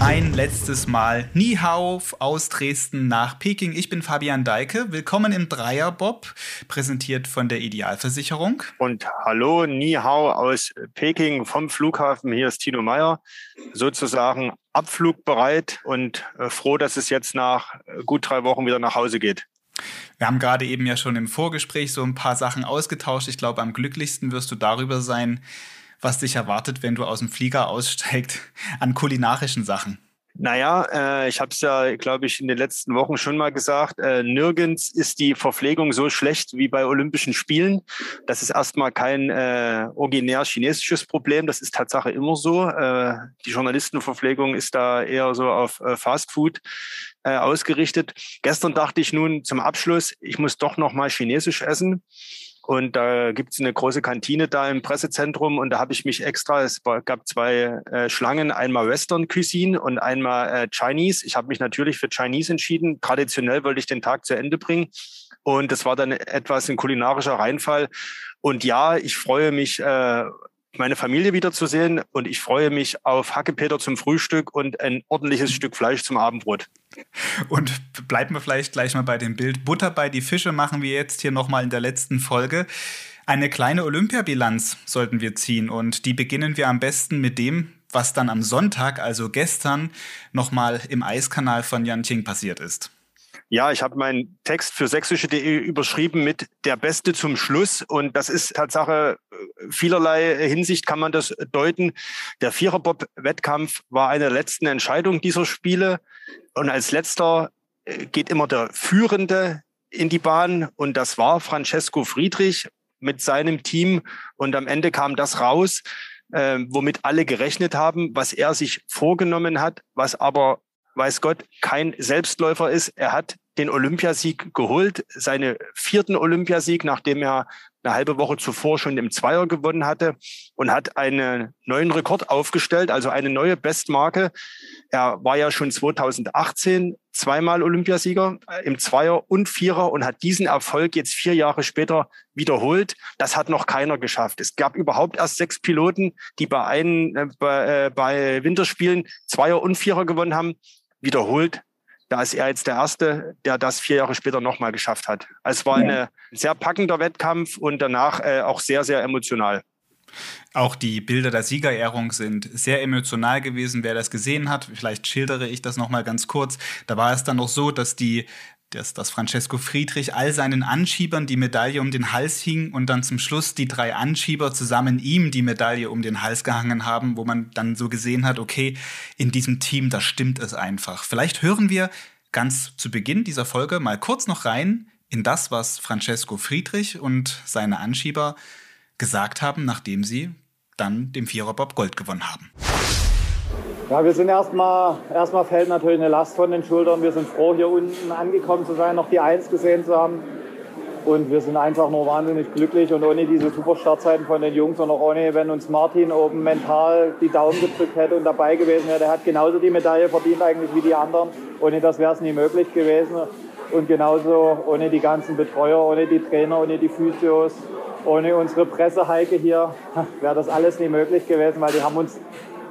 Ein letztes Mal Ni Hao aus Dresden nach Peking. Ich bin Fabian Deike. Willkommen im Dreierbob, präsentiert von der Idealversicherung. Und hallo Ni Hao aus Peking vom Flughafen. Hier ist Tino Meyer, sozusagen abflugbereit und äh, froh, dass es jetzt nach äh, gut drei Wochen wieder nach Hause geht. Wir haben gerade eben ja schon im Vorgespräch so ein paar Sachen ausgetauscht. Ich glaube, am glücklichsten wirst du darüber sein, was dich erwartet, wenn du aus dem Flieger aussteigst an kulinarischen Sachen. Naja, äh, ich habe es ja, glaube ich, in den letzten Wochen schon mal gesagt, äh, nirgends ist die Verpflegung so schlecht wie bei Olympischen Spielen. Das ist erstmal kein äh, originär chinesisches Problem, das ist Tatsache immer so. Äh, die Journalistenverpflegung ist da eher so auf äh, Fastfood äh, ausgerichtet. Gestern dachte ich nun zum Abschluss, ich muss doch noch mal chinesisch essen. Und da gibt es eine große Kantine da im Pressezentrum und da habe ich mich extra, es gab zwei äh, Schlangen, einmal Western Cuisine und einmal äh, Chinese. Ich habe mich natürlich für Chinese entschieden. Traditionell wollte ich den Tag zu Ende bringen. Und das war dann etwas ein kulinarischer Reinfall. Und ja, ich freue mich äh, meine Familie wiederzusehen und ich freue mich auf Hackepeter zum Frühstück und ein ordentliches Stück Fleisch zum Abendbrot. Und bleiben wir vielleicht gleich mal bei dem Bild. Butter bei die Fische machen wir jetzt hier nochmal in der letzten Folge. Eine kleine Olympiabilanz sollten wir ziehen und die beginnen wir am besten mit dem, was dann am Sonntag, also gestern, nochmal im Eiskanal von Yanqing passiert ist. Ja, ich habe meinen Text für sächsische.de überschrieben mit der Beste zum Schluss. Und das ist Tatsache, äh, vielerlei Hinsicht kann man das deuten. Der Viererbob-Wettkampf war eine der letzten Entscheidung dieser Spiele. Und als letzter äh, geht immer der Führende in die Bahn. Und das war Francesco Friedrich mit seinem Team. Und am Ende kam das raus, äh, womit alle gerechnet haben, was er sich vorgenommen hat, was aber weiß Gott, kein Selbstläufer ist. Er hat den Olympiasieg geholt, seine vierten Olympiasieg, nachdem er eine halbe Woche zuvor schon im Zweier gewonnen hatte und hat einen neuen Rekord aufgestellt, also eine neue Bestmarke. Er war ja schon 2018 zweimal Olympiasieger im Zweier und Vierer und hat diesen Erfolg jetzt vier Jahre später wiederholt. Das hat noch keiner geschafft. Es gab überhaupt erst sechs Piloten, die bei, einen, äh, bei, äh, bei Winterspielen Zweier und Vierer gewonnen haben wiederholt. Da ist er jetzt der Erste, der das vier Jahre später nochmal geschafft hat. Es war ja. ein sehr packender Wettkampf und danach äh, auch sehr, sehr emotional. Auch die Bilder der Siegerehrung sind sehr emotional gewesen. Wer das gesehen hat, vielleicht schildere ich das nochmal ganz kurz. Da war es dann noch so, dass die dass, dass Francesco Friedrich all seinen Anschiebern die Medaille um den Hals hing und dann zum Schluss die drei Anschieber zusammen ihm die Medaille um den Hals gehangen haben, wo man dann so gesehen hat, okay, in diesem Team, da stimmt es einfach. Vielleicht hören wir ganz zu Beginn dieser Folge mal kurz noch rein in das, was Francesco Friedrich und seine Anschieber gesagt haben, nachdem sie dann dem Viererbob Gold gewonnen haben. Ja, wir sind erstmal, erstmal fällt natürlich eine Last von den Schultern. Wir sind froh, hier unten angekommen zu sein, noch die Eins gesehen zu haben. Und wir sind einfach nur wahnsinnig glücklich und ohne diese super Startzeiten von den Jungs und auch ohne, wenn uns Martin oben mental die Daumen gedrückt hätte und dabei gewesen wäre, der hat genauso die Medaille verdient eigentlich wie die anderen. Ohne das wäre es nie möglich gewesen. Und genauso ohne die ganzen Betreuer, ohne die Trainer, ohne die Physios, ohne unsere Presseheike hier wäre das alles nie möglich gewesen, weil die haben uns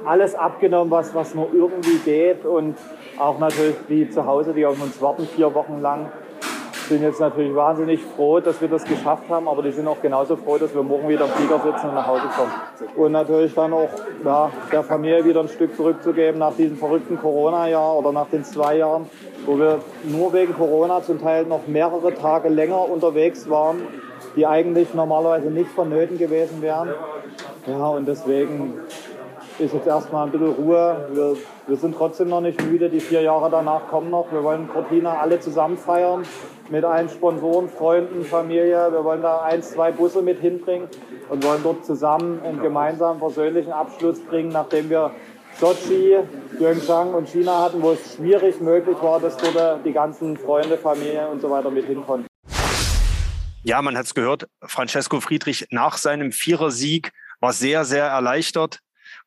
alles abgenommen, was, was nur irgendwie geht. Und auch natürlich die zu Hause, die auf uns warten, vier Wochen lang, sind jetzt natürlich wahnsinnig froh, dass wir das geschafft haben, aber die sind auch genauso froh, dass wir morgen wieder im Flieger sitzen und nach Hause kommen. Und natürlich dann auch ja, der Familie wieder ein Stück zurückzugeben nach diesem verrückten Corona-Jahr oder nach den zwei Jahren, wo wir nur wegen Corona zum Teil noch mehrere Tage länger unterwegs waren, die eigentlich normalerweise nicht vonnöten gewesen wären. Ja, und deswegen ist jetzt erstmal ein bisschen Ruhe. Wir, wir sind trotzdem noch nicht müde. Die vier Jahre danach kommen noch. Wir wollen Cortina alle zusammen feiern mit allen Sponsoren, Freunden, Familie. Wir wollen da eins, zwei Busse mit hinbringen und wollen dort zusammen einen gemeinsamen persönlichen Abschluss bringen, nachdem wir Sochi, Pyeongchang und China hatten, wo es schwierig möglich war, dass dort die ganzen Freunde, Familie und so weiter mit hin konnten. Ja, man hat es gehört, Francesco Friedrich nach seinem Vierersieg war sehr, sehr erleichtert.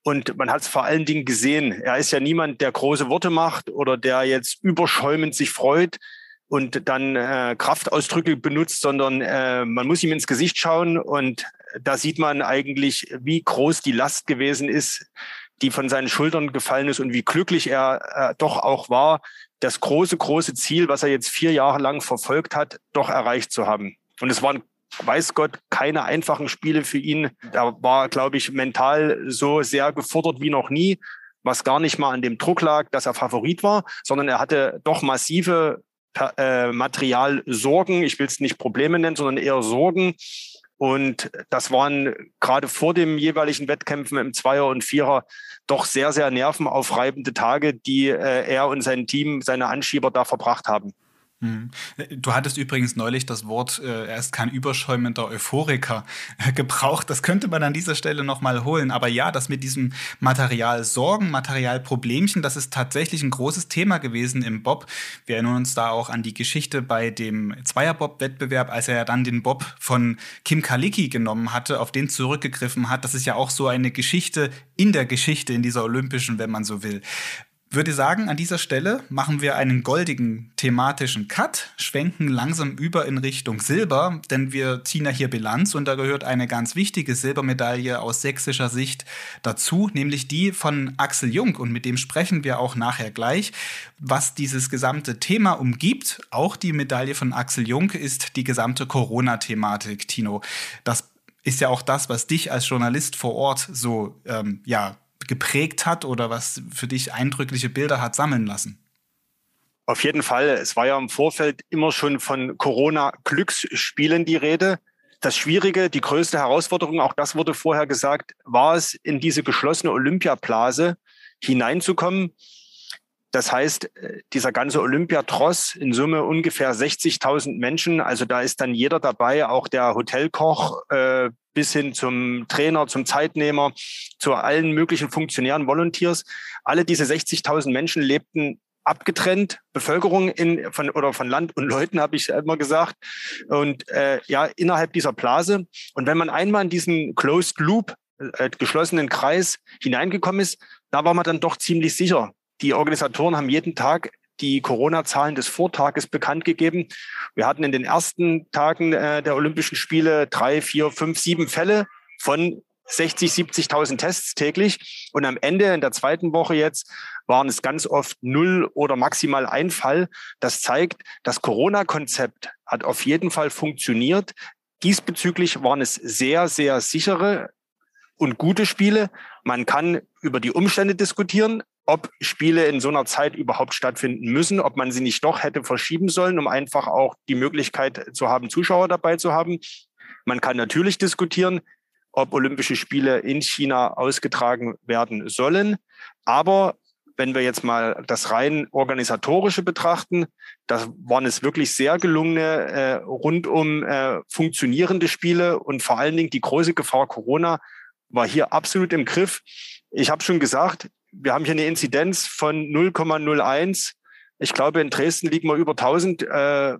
Und man hat es vor allen Dingen gesehen. Er ist ja niemand, der große Worte macht oder der jetzt überschäumend sich freut und dann äh, Kraftausdrücke benutzt, sondern äh, man muss ihm ins Gesicht schauen und da sieht man eigentlich, wie groß die Last gewesen ist, die von seinen Schultern gefallen ist und wie glücklich er äh, doch auch war, das große, große Ziel, was er jetzt vier Jahre lang verfolgt hat, doch erreicht zu haben. Und es waren, weiß Gott, keine einfachen Spiele für ihn. Er war, glaube ich, mental so sehr gefordert wie noch nie, was gar nicht mal an dem Druck lag, dass er Favorit war, sondern er hatte doch massive äh, Materialsorgen. Ich will es nicht Probleme nennen, sondern eher Sorgen. Und das waren gerade vor dem jeweiligen Wettkämpfen im Zweier und Vierer doch sehr, sehr nervenaufreibende Tage, die äh, er und sein Team, seine Anschieber da verbracht haben. Hm. Du hattest übrigens neulich das Wort, äh, er ist kein überschäumender Euphoriker äh, gebraucht. Das könnte man an dieser Stelle nochmal holen. Aber ja, das mit diesem Material Sorgen, Materialproblemchen, das ist tatsächlich ein großes Thema gewesen im Bob. Wir erinnern uns da auch an die Geschichte bei dem Zweierbob-Wettbewerb, als er ja dann den Bob von Kim Kalicki genommen hatte, auf den zurückgegriffen hat. Das ist ja auch so eine Geschichte in der Geschichte, in dieser Olympischen, wenn man so will würde sagen, an dieser Stelle machen wir einen goldigen thematischen Cut, schwenken langsam über in Richtung Silber, denn wir ziehen ja hier Bilanz und da gehört eine ganz wichtige Silbermedaille aus sächsischer Sicht dazu, nämlich die von Axel Jung und mit dem sprechen wir auch nachher gleich. Was dieses gesamte Thema umgibt, auch die Medaille von Axel Jung, ist die gesamte Corona-Thematik, Tino. Das ist ja auch das, was dich als Journalist vor Ort so ähm, ja geprägt hat oder was für dich eindrückliche Bilder hat sammeln lassen? Auf jeden Fall. Es war ja im Vorfeld immer schon von Corona-Glücksspielen die Rede. Das Schwierige, die größte Herausforderung, auch das wurde vorher gesagt, war es, in diese geschlossene Olympiablase hineinzukommen. Das heißt, dieser ganze Olympiatross in Summe ungefähr 60.000 Menschen. Also da ist dann jeder dabei, auch der Hotelkoch, äh, bis hin zum Trainer, zum Zeitnehmer, zu allen möglichen Funktionären, Volunteers. Alle diese 60.000 Menschen lebten abgetrennt, Bevölkerung in, von, oder von Land und Leuten, habe ich immer gesagt. Und äh, ja, innerhalb dieser Blase. Und wenn man einmal in diesen Closed Loop, äh, geschlossenen Kreis hineingekommen ist, da war man dann doch ziemlich sicher. Die Organisatoren haben jeden Tag die Corona-Zahlen des Vortages bekannt gegeben. Wir hatten in den ersten Tagen äh, der Olympischen Spiele drei, vier, fünf, sieben Fälle von 60, 70.000 Tests täglich. Und am Ende in der zweiten Woche jetzt waren es ganz oft null oder maximal ein Fall. Das zeigt, das Corona-Konzept hat auf jeden Fall funktioniert. Diesbezüglich waren es sehr, sehr sichere und gute Spiele. Man kann über die Umstände diskutieren, ob Spiele in so einer Zeit überhaupt stattfinden müssen, ob man sie nicht doch hätte verschieben sollen, um einfach auch die Möglichkeit zu haben, Zuschauer dabei zu haben. Man kann natürlich diskutieren, ob Olympische Spiele in China ausgetragen werden sollen. Aber wenn wir jetzt mal das rein organisatorische betrachten, da waren es wirklich sehr gelungene, äh, rundum äh, funktionierende Spiele und vor allen Dingen die große Gefahr Corona war hier absolut im Griff. Ich habe schon gesagt, wir haben hier eine Inzidenz von 0,01. Ich glaube, in Dresden liegen wir über 1000. Äh,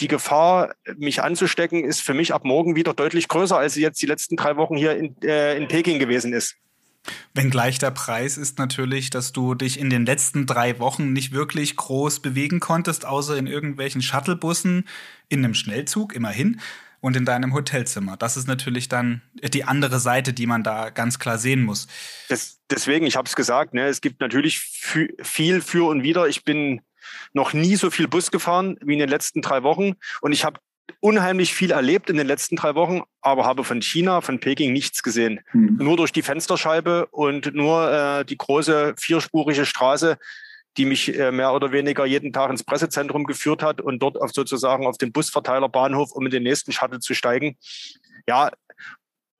die Gefahr, mich anzustecken, ist für mich ab morgen wieder deutlich größer, als sie jetzt die letzten drei Wochen hier in, äh, in Peking gewesen ist. Wenngleich der Preis ist natürlich, dass du dich in den letzten drei Wochen nicht wirklich groß bewegen konntest, außer in irgendwelchen Shuttlebussen, in einem Schnellzug, immerhin und in deinem Hotelzimmer. Das ist natürlich dann die andere Seite, die man da ganz klar sehen muss. Das, deswegen, ich habe es gesagt, ne, es gibt natürlich viel für und wieder. Ich bin noch nie so viel Bus gefahren wie in den letzten drei Wochen und ich habe unheimlich viel erlebt in den letzten drei Wochen, aber habe von China, von Peking nichts gesehen. Mhm. Nur durch die Fensterscheibe und nur äh, die große vierspurige Straße, die mich äh, mehr oder weniger jeden Tag ins Pressezentrum geführt hat und dort auf sozusagen auf den Busverteilerbahnhof, um in den nächsten Shuttle zu steigen. Ja,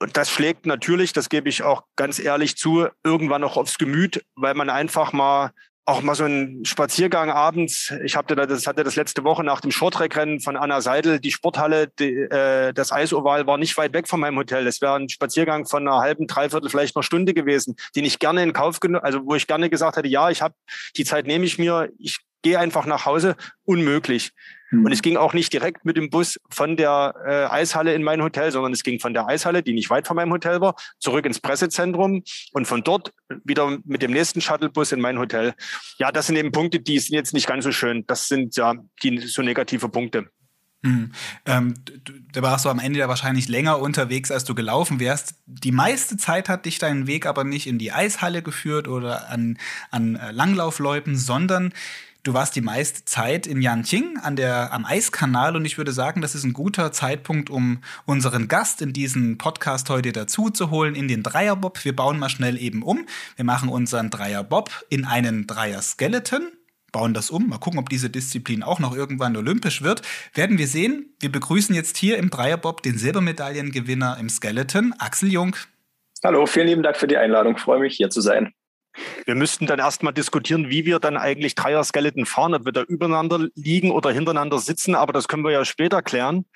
und das schlägt natürlich, das gebe ich auch ganz ehrlich zu, irgendwann auch aufs Gemüt, weil man einfach mal auch mal so ein Spaziergang abends. Ich hatte das hatte das letzte Woche nach dem Shorttrack-Rennen von Anna Seidel. Die Sporthalle, die, äh, das Eisoval war nicht weit weg von meinem Hotel. Es wäre ein Spaziergang von einer halben, dreiviertel, vielleicht einer Stunde gewesen, den ich gerne in Kauf genommen, also wo ich gerne gesagt hätte, ja, ich habe die Zeit nehme ich mir. Ich gehe einfach nach Hause. Unmöglich. Und es ging auch nicht direkt mit dem Bus von der äh, Eishalle in mein Hotel, sondern es ging von der Eishalle, die nicht weit von meinem Hotel war, zurück ins Pressezentrum und von dort wieder mit dem nächsten Shuttlebus in mein Hotel. Ja, das sind eben Punkte, die sind jetzt nicht ganz so schön. Das sind ja die so negative Punkte. Hm. Ähm, da warst du am Ende ja wahrscheinlich länger unterwegs, als du gelaufen wärst. Die meiste Zeit hat dich dein Weg aber nicht in die Eishalle geführt oder an, an äh, Langlaufläupen, sondern du warst die meiste Zeit in Yanqing an der, am Eiskanal und ich würde sagen, das ist ein guter Zeitpunkt, um unseren Gast in diesen Podcast heute dazu zu holen in den Dreierbob. Wir bauen mal schnell eben um. Wir machen unseren Dreierbob in einen Dreier-Skeleton bauen das um. Mal gucken, ob diese Disziplin auch noch irgendwann olympisch wird. Werden wir sehen. Wir begrüßen jetzt hier im Dreierbob den Silbermedaillengewinner im Skeleton, Axel Jung. Hallo, vielen lieben Dank für die Einladung. Ich freue mich, hier zu sein. Wir müssten dann erstmal diskutieren, wie wir dann eigentlich Dreier-Skeleton fahren, ob wir da übereinander liegen oder hintereinander sitzen, aber das können wir ja später klären.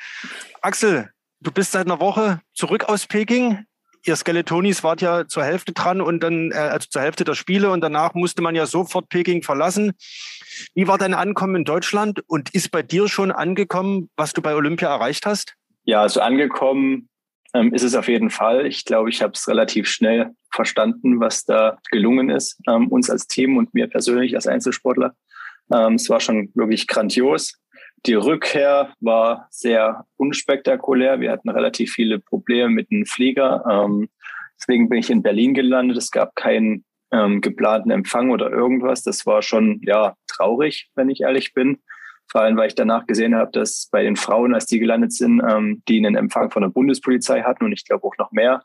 Axel, du bist seit einer Woche zurück aus Peking ihr Skeletonis wart ja zur Hälfte dran und dann, äh, also zur Hälfte der Spiele und danach musste man ja sofort Peking verlassen. Wie war dein Ankommen in Deutschland und ist bei dir schon angekommen, was du bei Olympia erreicht hast? Ja, also angekommen ähm, ist es auf jeden Fall. Ich glaube, ich habe es relativ schnell verstanden, was da gelungen ist, ähm, uns als Team und mir persönlich als Einzelsportler. Ähm, es war schon wirklich grandios. Die Rückkehr war sehr unspektakulär. Wir hatten relativ viele Probleme mit dem Flieger. Ähm, deswegen bin ich in Berlin gelandet. Es gab keinen ähm, geplanten Empfang oder irgendwas. Das war schon ja traurig, wenn ich ehrlich bin. Vor allem, weil ich danach gesehen habe, dass bei den Frauen, als die gelandet sind, ähm, die einen Empfang von der Bundespolizei hatten und ich glaube auch noch mehr.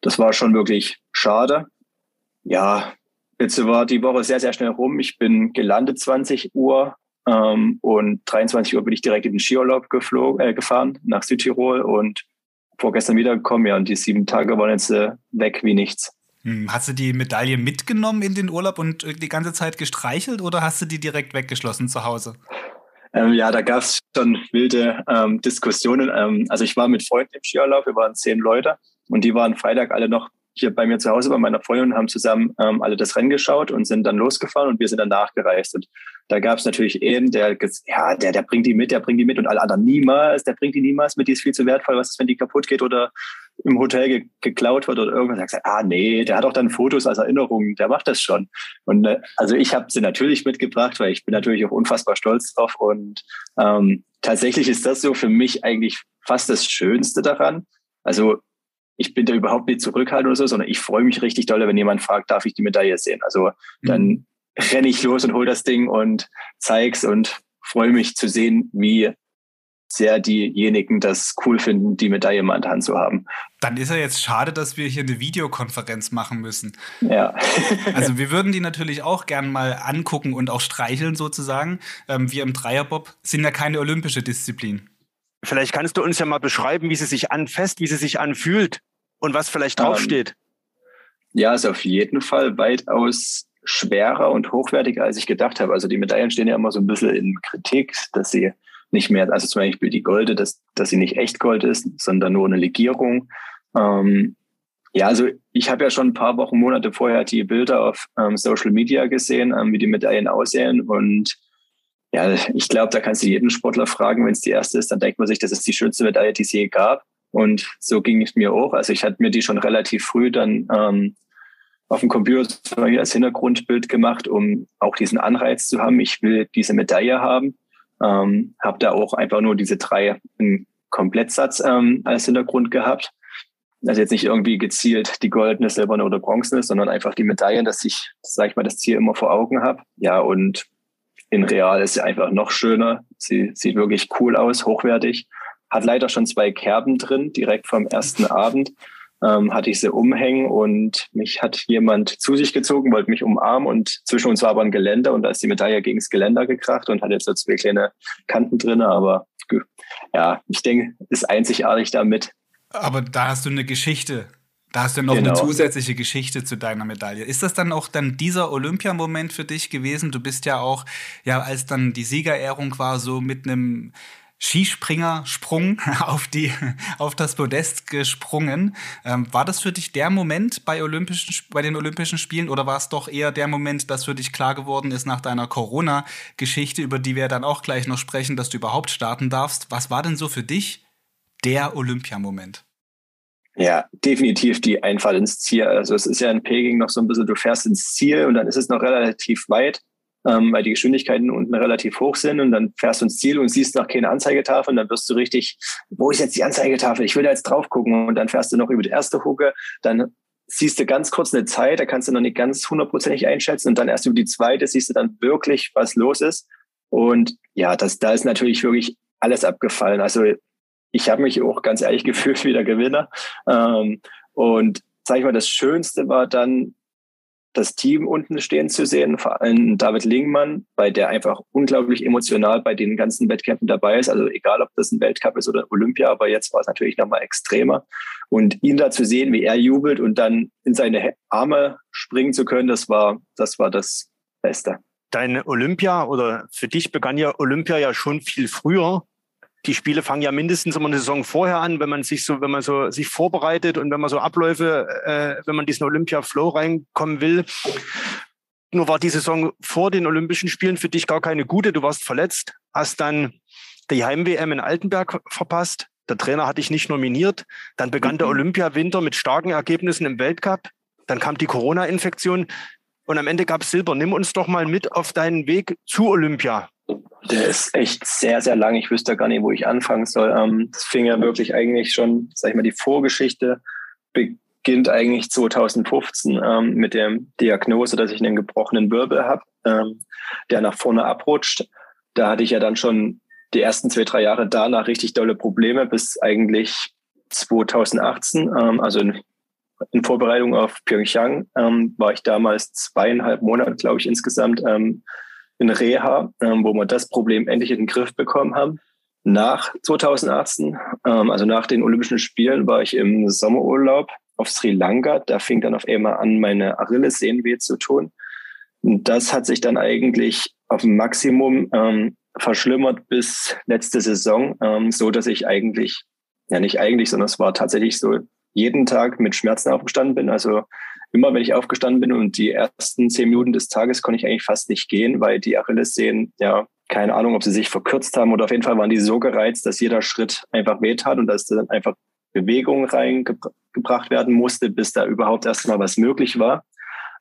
Das war schon wirklich schade. Ja, jetzt war die Woche sehr, sehr schnell rum. Ich bin gelandet 20 Uhr, ähm, und 23 Uhr bin ich direkt in den Skiurlaub geflogen, äh, gefahren nach Südtirol und vorgestern wiedergekommen. Ja, und die sieben Tage waren jetzt äh, weg wie nichts. Hm, hast du die Medaille mitgenommen in den Urlaub und die ganze Zeit gestreichelt oder hast du die direkt weggeschlossen zu Hause? Ähm, ja, da gab es schon wilde ähm, Diskussionen. Ähm, also ich war mit Freunden im Skiurlaub, wir waren zehn Leute und die waren Freitag alle noch hier bei mir zu Hause bei meiner Freundin und haben zusammen ähm, alle das Rennen geschaut und sind dann losgefahren und wir sind dann nachgereist. Und da gab es natürlich einen, der, ja, der, der bringt die mit, der bringt die mit und alle anderen niemals, der bringt die niemals mit, die ist viel zu wertvoll. Was ist, wenn die kaputt geht oder im Hotel ge geklaut wird oder irgendwas? Da gesagt, ah nee, der hat auch dann Fotos als Erinnerung, der macht das schon. Und äh, also ich habe sie natürlich mitgebracht, weil ich bin natürlich auch unfassbar stolz drauf. Und ähm, tatsächlich ist das so für mich eigentlich fast das Schönste daran. Also ich bin da überhaupt nicht zurückhaltend oder so, sondern ich freue mich richtig doll, wenn jemand fragt, darf ich die Medaille sehen? Also dann mhm. renne ich los und hol das Ding und zeig's und freue mich zu sehen, wie sehr diejenigen das cool finden, die Medaille mal in der Hand zu haben. Dann ist ja jetzt schade, dass wir hier eine Videokonferenz machen müssen. Ja. also wir würden die natürlich auch gern mal angucken und auch streicheln sozusagen. Ähm, wir im Dreierbob sind ja keine olympische Disziplin. Vielleicht kannst du uns ja mal beschreiben, wie sie sich anfasst, wie sie sich anfühlt und was vielleicht draufsteht. Ähm, ja, ist auf jeden Fall weitaus schwerer und hochwertiger, als ich gedacht habe. Also die Medaillen stehen ja immer so ein bisschen in Kritik, dass sie nicht mehr, also zum Beispiel die Golde, dass, dass sie nicht echt Gold ist, sondern nur eine Legierung. Ähm, ja, also ich habe ja schon ein paar Wochen, Monate vorher die Bilder auf ähm, Social Media gesehen, ähm, wie die Medaillen aussehen und ja, ich glaube, da kannst du jeden Sportler fragen, wenn es die erste ist, dann denkt man sich, das ist die schönste Medaille, die es je gab. Und so ging es mir auch. Also ich hatte mir die schon relativ früh dann ähm, auf dem Computer als Hintergrundbild gemacht, um auch diesen Anreiz zu haben. Ich will diese Medaille haben. Ähm, habe da auch einfach nur diese drei einen Komplettsatz ähm, als Hintergrund gehabt. Also jetzt nicht irgendwie gezielt die goldene, silberne oder bronzene, sondern einfach die Medaillen, dass ich, sag ich mal, das Ziel immer vor Augen habe. Ja, und in Real ist sie einfach noch schöner. Sie sieht wirklich cool aus, hochwertig. Hat leider schon zwei Kerben drin, direkt vom ersten Abend. Ähm, hatte ich sie umhängen und mich hat jemand zu sich gezogen, wollte mich umarmen und zwischen uns war aber ein Geländer und da ist die Medaille gegen das Geländer gekracht und hat jetzt so zwei kleine Kanten drin, aber ja, ich denke, ist einzigartig damit. Aber da hast du eine Geschichte da hast du noch genau. eine zusätzliche Geschichte zu deiner Medaille. Ist das dann auch dann dieser Olympiamoment für dich gewesen? Du bist ja auch, ja, als dann die Siegerehrung war, so mit einem Skispringer-Sprung auf, die, auf das Podest gesprungen. Ähm, war das für dich der Moment bei, Olympischen, bei den Olympischen Spielen oder war es doch eher der Moment, dass für dich klar geworden ist nach deiner Corona-Geschichte, über die wir dann auch gleich noch sprechen, dass du überhaupt starten darfst? Was war denn so für dich der Olympiamoment? Ja, definitiv die Einfahrt ins Ziel. Also es ist ja in Peking noch so ein bisschen, du fährst ins Ziel und dann ist es noch relativ weit. Ähm, weil die Geschwindigkeiten unten relativ hoch sind und dann fährst du ins Ziel und siehst noch keine Anzeigetafel und dann wirst du richtig, wo ist jetzt die Anzeigetafel? Ich will da jetzt drauf gucken und dann fährst du noch über die erste Hucke, dann siehst du ganz kurz eine Zeit, da kannst du noch nicht ganz hundertprozentig einschätzen und dann erst über die zweite siehst du dann wirklich, was los ist. Und ja, das, da ist natürlich wirklich alles abgefallen. Also ich habe mich auch ganz ehrlich gefühlt wie der Gewinner. Ähm, und sag ich mal, das Schönste war dann, das Team unten stehen zu sehen, vor allem David Lingmann, bei der einfach unglaublich emotional bei den ganzen Wettkämpfen dabei ist. Also egal, ob das ein Weltcup ist oder Olympia, aber jetzt war es natürlich nochmal extremer. Und ihn da zu sehen, wie er jubelt und dann in seine Arme springen zu können, das war, das war das Beste. Dein Olympia oder für dich begann ja Olympia ja schon viel früher die Spiele fangen ja mindestens immer eine Saison vorher an, wenn man sich so, wenn man so sich vorbereitet und wenn man so Abläufe, äh, wenn man diesen Olympia-Flow reinkommen will. Nur war die Saison vor den Olympischen Spielen für dich gar keine gute. Du warst verletzt, hast dann die Heim-WM in Altenberg verpasst. Der Trainer hat dich nicht nominiert. Dann begann mhm. der Olympiawinter mit starken Ergebnissen im Weltcup. Dann kam die Corona-Infektion und am Ende gab es Silber. Nimm uns doch mal mit auf deinen Weg zu Olympia. Der ist echt sehr, sehr lang. Ich wüsste gar nicht, wo ich anfangen soll. Ähm, es fing ja wirklich eigentlich schon, sag ich mal, die Vorgeschichte beginnt eigentlich 2015 ähm, mit der Diagnose, dass ich einen gebrochenen Wirbel habe, ähm, der nach vorne abrutscht. Da hatte ich ja dann schon die ersten zwei, drei Jahre danach richtig dolle Probleme bis eigentlich 2018, ähm, also in, in, Vorbereitung auf Pyeongchang, ähm, war ich damals zweieinhalb Monate, glaube ich, insgesamt ähm, in Reha, ähm, wo wir das Problem endlich in den Griff bekommen haben. Nach 2018, ähm, also nach den Olympischen Spielen, war ich im Sommerurlaub auf Sri Lanka. Da fing dann auf einmal an, meine Achillessehnen weh zu tun. Und das hat sich dann eigentlich auf ein Maximum ähm, verschlimmert bis letzte Saison, ähm, so dass ich eigentlich, ja nicht eigentlich, sondern es war tatsächlich so, jeden Tag mit Schmerzen aufgestanden bin. Also immer, wenn ich aufgestanden bin und die ersten zehn Minuten des Tages konnte ich eigentlich fast nicht gehen, weil die Achillessehnen, ja, keine Ahnung, ob sie sich verkürzt haben oder auf jeden Fall waren die so gereizt, dass jeder Schritt einfach wehtat und dass dann einfach Bewegung reingebracht werden musste, bis da überhaupt erstmal was möglich war.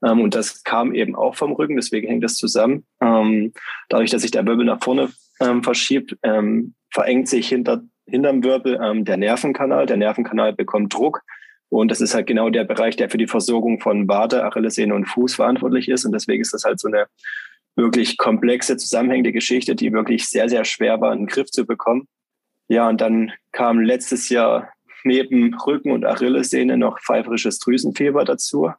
Ähm, und das kam eben auch vom Rücken, deswegen hängt das zusammen. Ähm, dadurch, dass sich der Wirbel nach vorne ähm, verschiebt, verengt sich hinter, hinterm Wirbel der Nervenkanal. Der Nervenkanal bekommt Druck und das ist halt genau der Bereich, der für die Versorgung von Wade, Achillessehne und Fuß verantwortlich ist. Und deswegen ist das halt so eine wirklich komplexe, zusammenhängende Geschichte, die wirklich sehr, sehr schwer war, in den Griff zu bekommen. Ja, und dann kam letztes Jahr neben Rücken und Achillessehne noch pfeiferisches Drüsenfieber dazu.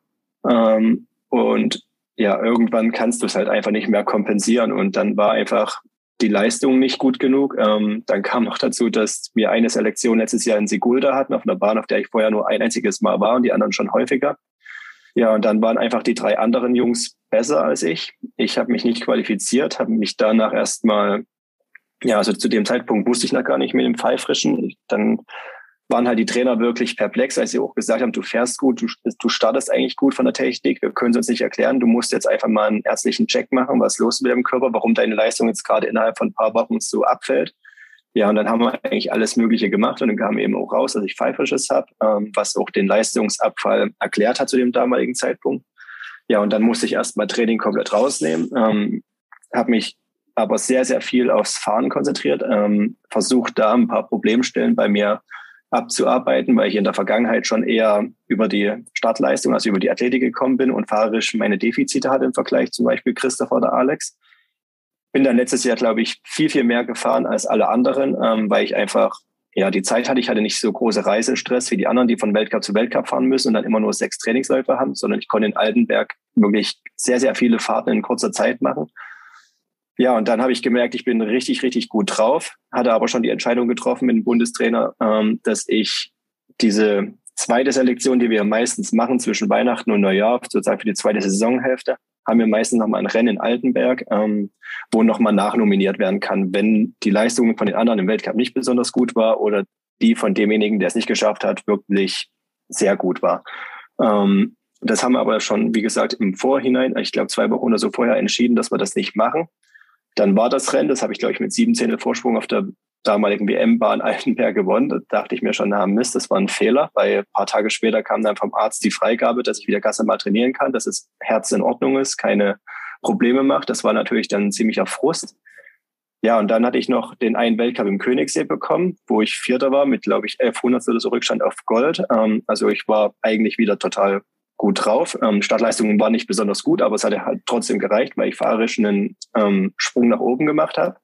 Ähm, und ja, irgendwann kannst du es halt einfach nicht mehr kompensieren. Und dann war einfach die Leistung nicht gut genug. Ähm, dann kam noch dazu, dass wir eine Selektion letztes Jahr in Sigulda hatten, auf einer Bahn, auf der ich vorher nur ein einziges Mal war und die anderen schon häufiger. Ja, und dann waren einfach die drei anderen Jungs besser als ich. Ich habe mich nicht qualifiziert, habe mich danach erstmal, ja, also zu dem Zeitpunkt wusste ich noch gar nicht mit dem Pfeifrischen. Dann waren halt die Trainer wirklich perplex, als sie auch gesagt haben, du fährst gut, du, du startest eigentlich gut von der Technik, wir können es uns nicht erklären, du musst jetzt einfach mal einen ärztlichen Check machen, was los ist mit deinem Körper, warum deine Leistung jetzt gerade innerhalb von ein paar Wochen so abfällt. Ja, und dann haben wir eigentlich alles Mögliche gemacht und dann kam eben auch raus, dass ich Pfeifrisches habe, ähm, was auch den Leistungsabfall erklärt hat zu dem damaligen Zeitpunkt. Ja, und dann musste ich erstmal Training komplett rausnehmen, ähm, habe mich aber sehr, sehr viel aufs Fahren konzentriert, ähm, versucht da ein paar Problemstellen bei mir abzuarbeiten, weil ich in der Vergangenheit schon eher über die Startleistung, also über die Athletik gekommen bin und fahrerisch meine Defizite hatte im Vergleich zum Beispiel Christopher oder Alex. Bin dann letztes Jahr, glaube ich, viel, viel mehr gefahren als alle anderen, ähm, weil ich einfach, ja, die Zeit hatte, ich hatte nicht so große Reisestress wie die anderen, die von Weltcup zu Weltcup fahren müssen und dann immer nur sechs Trainingsläufe haben, sondern ich konnte in Altenberg wirklich sehr, sehr viele Fahrten in kurzer Zeit machen ja, und dann habe ich gemerkt, ich bin richtig, richtig gut drauf, hatte aber schon die Entscheidung getroffen mit dem Bundestrainer, ähm, dass ich diese zweite Selektion, die wir meistens machen zwischen Weihnachten und Neujahr, sozusagen für die zweite Saisonhälfte, haben wir meistens nochmal ein Rennen in Altenberg, ähm, wo nochmal nachnominiert werden kann, wenn die Leistung von den anderen im Weltcup nicht besonders gut war oder die von demjenigen, der es nicht geschafft hat, wirklich sehr gut war. Ähm, das haben wir aber schon, wie gesagt, im Vorhinein, ich glaube zwei Wochen oder so vorher entschieden, dass wir das nicht machen. Dann war das Rennen, das habe ich, glaube ich, mit sieben Zehntel Vorsprung auf der damaligen WM-Bahn Altenberg gewonnen. Da dachte ich mir schon, na Mist, das war ein Fehler, weil ein paar Tage später kam dann vom Arzt die Freigabe, dass ich wieder ganz normal trainieren kann, dass das Herz in Ordnung ist, keine Probleme macht. Das war natürlich dann ein ziemlicher Frust. Ja, und dann hatte ich noch den einen Weltcup im Königssee bekommen, wo ich Vierter war mit, glaube ich, 1100 oder so Rückstand auf Gold. Ähm, also ich war eigentlich wieder total gut drauf. Ähm, Startleistungen waren nicht besonders gut, aber es hatte halt trotzdem gereicht, weil ich fahrerisch einen ähm, Sprung nach oben gemacht habe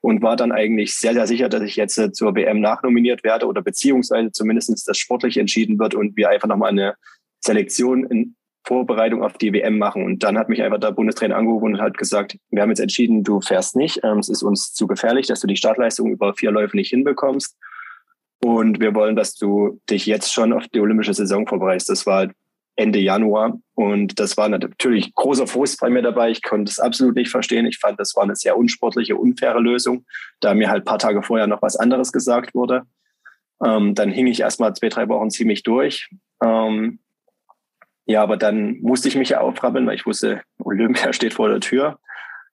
und war dann eigentlich sehr, sehr sicher, dass ich jetzt äh, zur WM nachnominiert werde oder beziehungsweise zumindest das sportlich entschieden wird und wir einfach nochmal eine Selektion in Vorbereitung auf die WM machen. Und dann hat mich einfach der Bundestrainer angerufen und hat gesagt, wir haben jetzt entschieden, du fährst nicht. Ähm, es ist uns zu gefährlich, dass du die Startleistung über vier Läufe nicht hinbekommst. Und wir wollen, dass du dich jetzt schon auf die olympische Saison vorbereitest. Das war Ende Januar. Und das war natürlich großer Frust bei mir dabei. Ich konnte es absolut nicht verstehen. Ich fand, das war eine sehr unsportliche, unfaire Lösung, da mir halt paar Tage vorher noch was anderes gesagt wurde. Ähm, dann hing ich erstmal zwei, drei Wochen ziemlich durch. Ähm, ja, aber dann musste ich mich ja aufrappeln, weil ich wusste, Olympia steht vor der Tür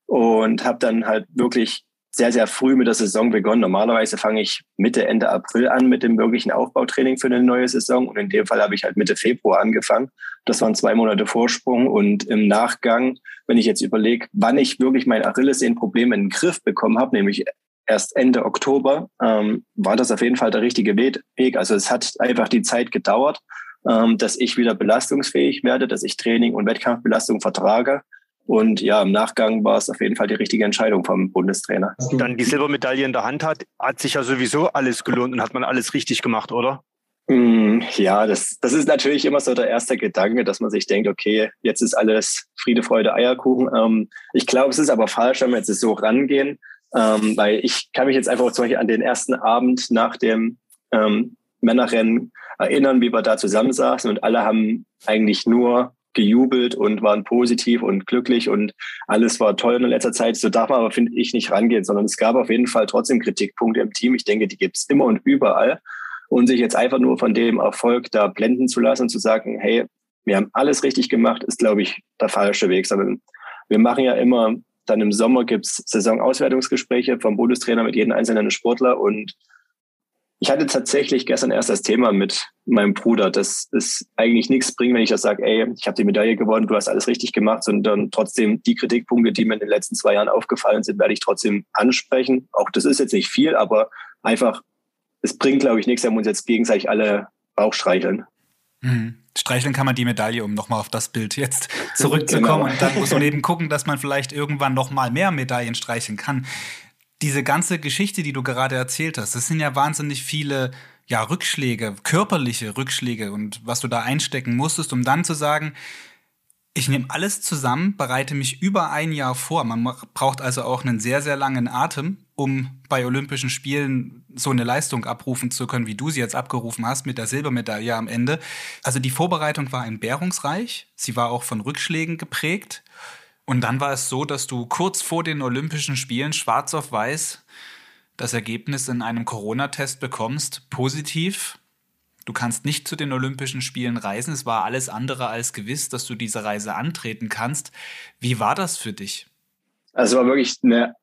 und habe dann halt wirklich sehr, sehr früh mit der Saison begonnen. Normalerweise fange ich Mitte, Ende April an mit dem wirklichen Aufbautraining für eine neue Saison. Und in dem Fall habe ich halt Mitte Februar angefangen. Das waren zwei Monate Vorsprung. Und im Nachgang, wenn ich jetzt überlege, wann ich wirklich mein Achillessehnenproblem in den Griff bekommen habe, nämlich erst Ende Oktober, ähm, war das auf jeden Fall der richtige Weg. Also es hat einfach die Zeit gedauert ähm, dass ich wieder belastungsfähig werde, dass ich Training und Wettkampfbelastung vertrage. Und ja, im Nachgang war es auf jeden Fall die richtige Entscheidung vom Bundestrainer. Dann die Silbermedaille in der Hand hat, hat sich ja sowieso alles gelohnt und hat man alles richtig gemacht, oder? Mm, ja, das, das ist natürlich immer so der erste Gedanke, dass man sich denkt, okay, jetzt ist alles Friede, Freude, Eierkuchen. Ähm, ich glaube, es ist aber falsch, wenn wir jetzt so rangehen, ähm, weil ich kann mich jetzt einfach zum Beispiel an den ersten Abend nach dem ähm, Männerrennen erinnern, wie wir da zusammensaßen und alle haben eigentlich nur gejubelt und waren positiv und glücklich und alles war toll in letzter Zeit. So darf man aber, finde ich, nicht rangehen, sondern es gab auf jeden Fall trotzdem Kritikpunkte im Team. Ich denke, die gibt es immer und überall. Und sich jetzt einfach nur von dem Erfolg da blenden zu lassen und zu sagen, hey, wir haben alles richtig gemacht, ist, glaube ich, der falsche Weg. Sondern wir machen ja immer, dann im Sommer gibt's Saisonauswertungsgespräche vom Bundestrainer mit jedem einzelnen Sportler und ich hatte tatsächlich gestern erst das Thema mit meinem Bruder, dass es eigentlich nichts bringt, wenn ich das sage, ey, ich habe die Medaille gewonnen, du hast alles richtig gemacht, sondern trotzdem die Kritikpunkte, die mir in den letzten zwei Jahren aufgefallen sind, werde ich trotzdem ansprechen. Auch das ist jetzt nicht viel, aber einfach, es bringt, glaube ich, nichts, wenn wir uns jetzt gegenseitig alle Bauch streicheln. Mhm. Streicheln kann man die Medaille, um nochmal auf das Bild jetzt zurückzukommen. Genau. Und dann muss man eben gucken, dass man vielleicht irgendwann noch mal mehr Medaillen streicheln kann diese ganze Geschichte, die du gerade erzählt hast, das sind ja wahnsinnig viele ja, Rückschläge, körperliche Rückschläge und was du da einstecken musstest, um dann zu sagen, ich nehme alles zusammen, bereite mich über ein Jahr vor. Man braucht also auch einen sehr, sehr langen Atem, um bei Olympischen Spielen so eine Leistung abrufen zu können, wie du sie jetzt abgerufen hast mit der Silbermedaille am Ende. Also die Vorbereitung war entbehrungsreich. Sie war auch von Rückschlägen geprägt. Und dann war es so, dass du kurz vor den Olympischen Spielen schwarz auf weiß das Ergebnis in einem Corona-Test bekommst, positiv. Du kannst nicht zu den Olympischen Spielen reisen. Es war alles andere als gewiss, dass du diese Reise antreten kannst. Wie war das für dich? Also war wirklich eine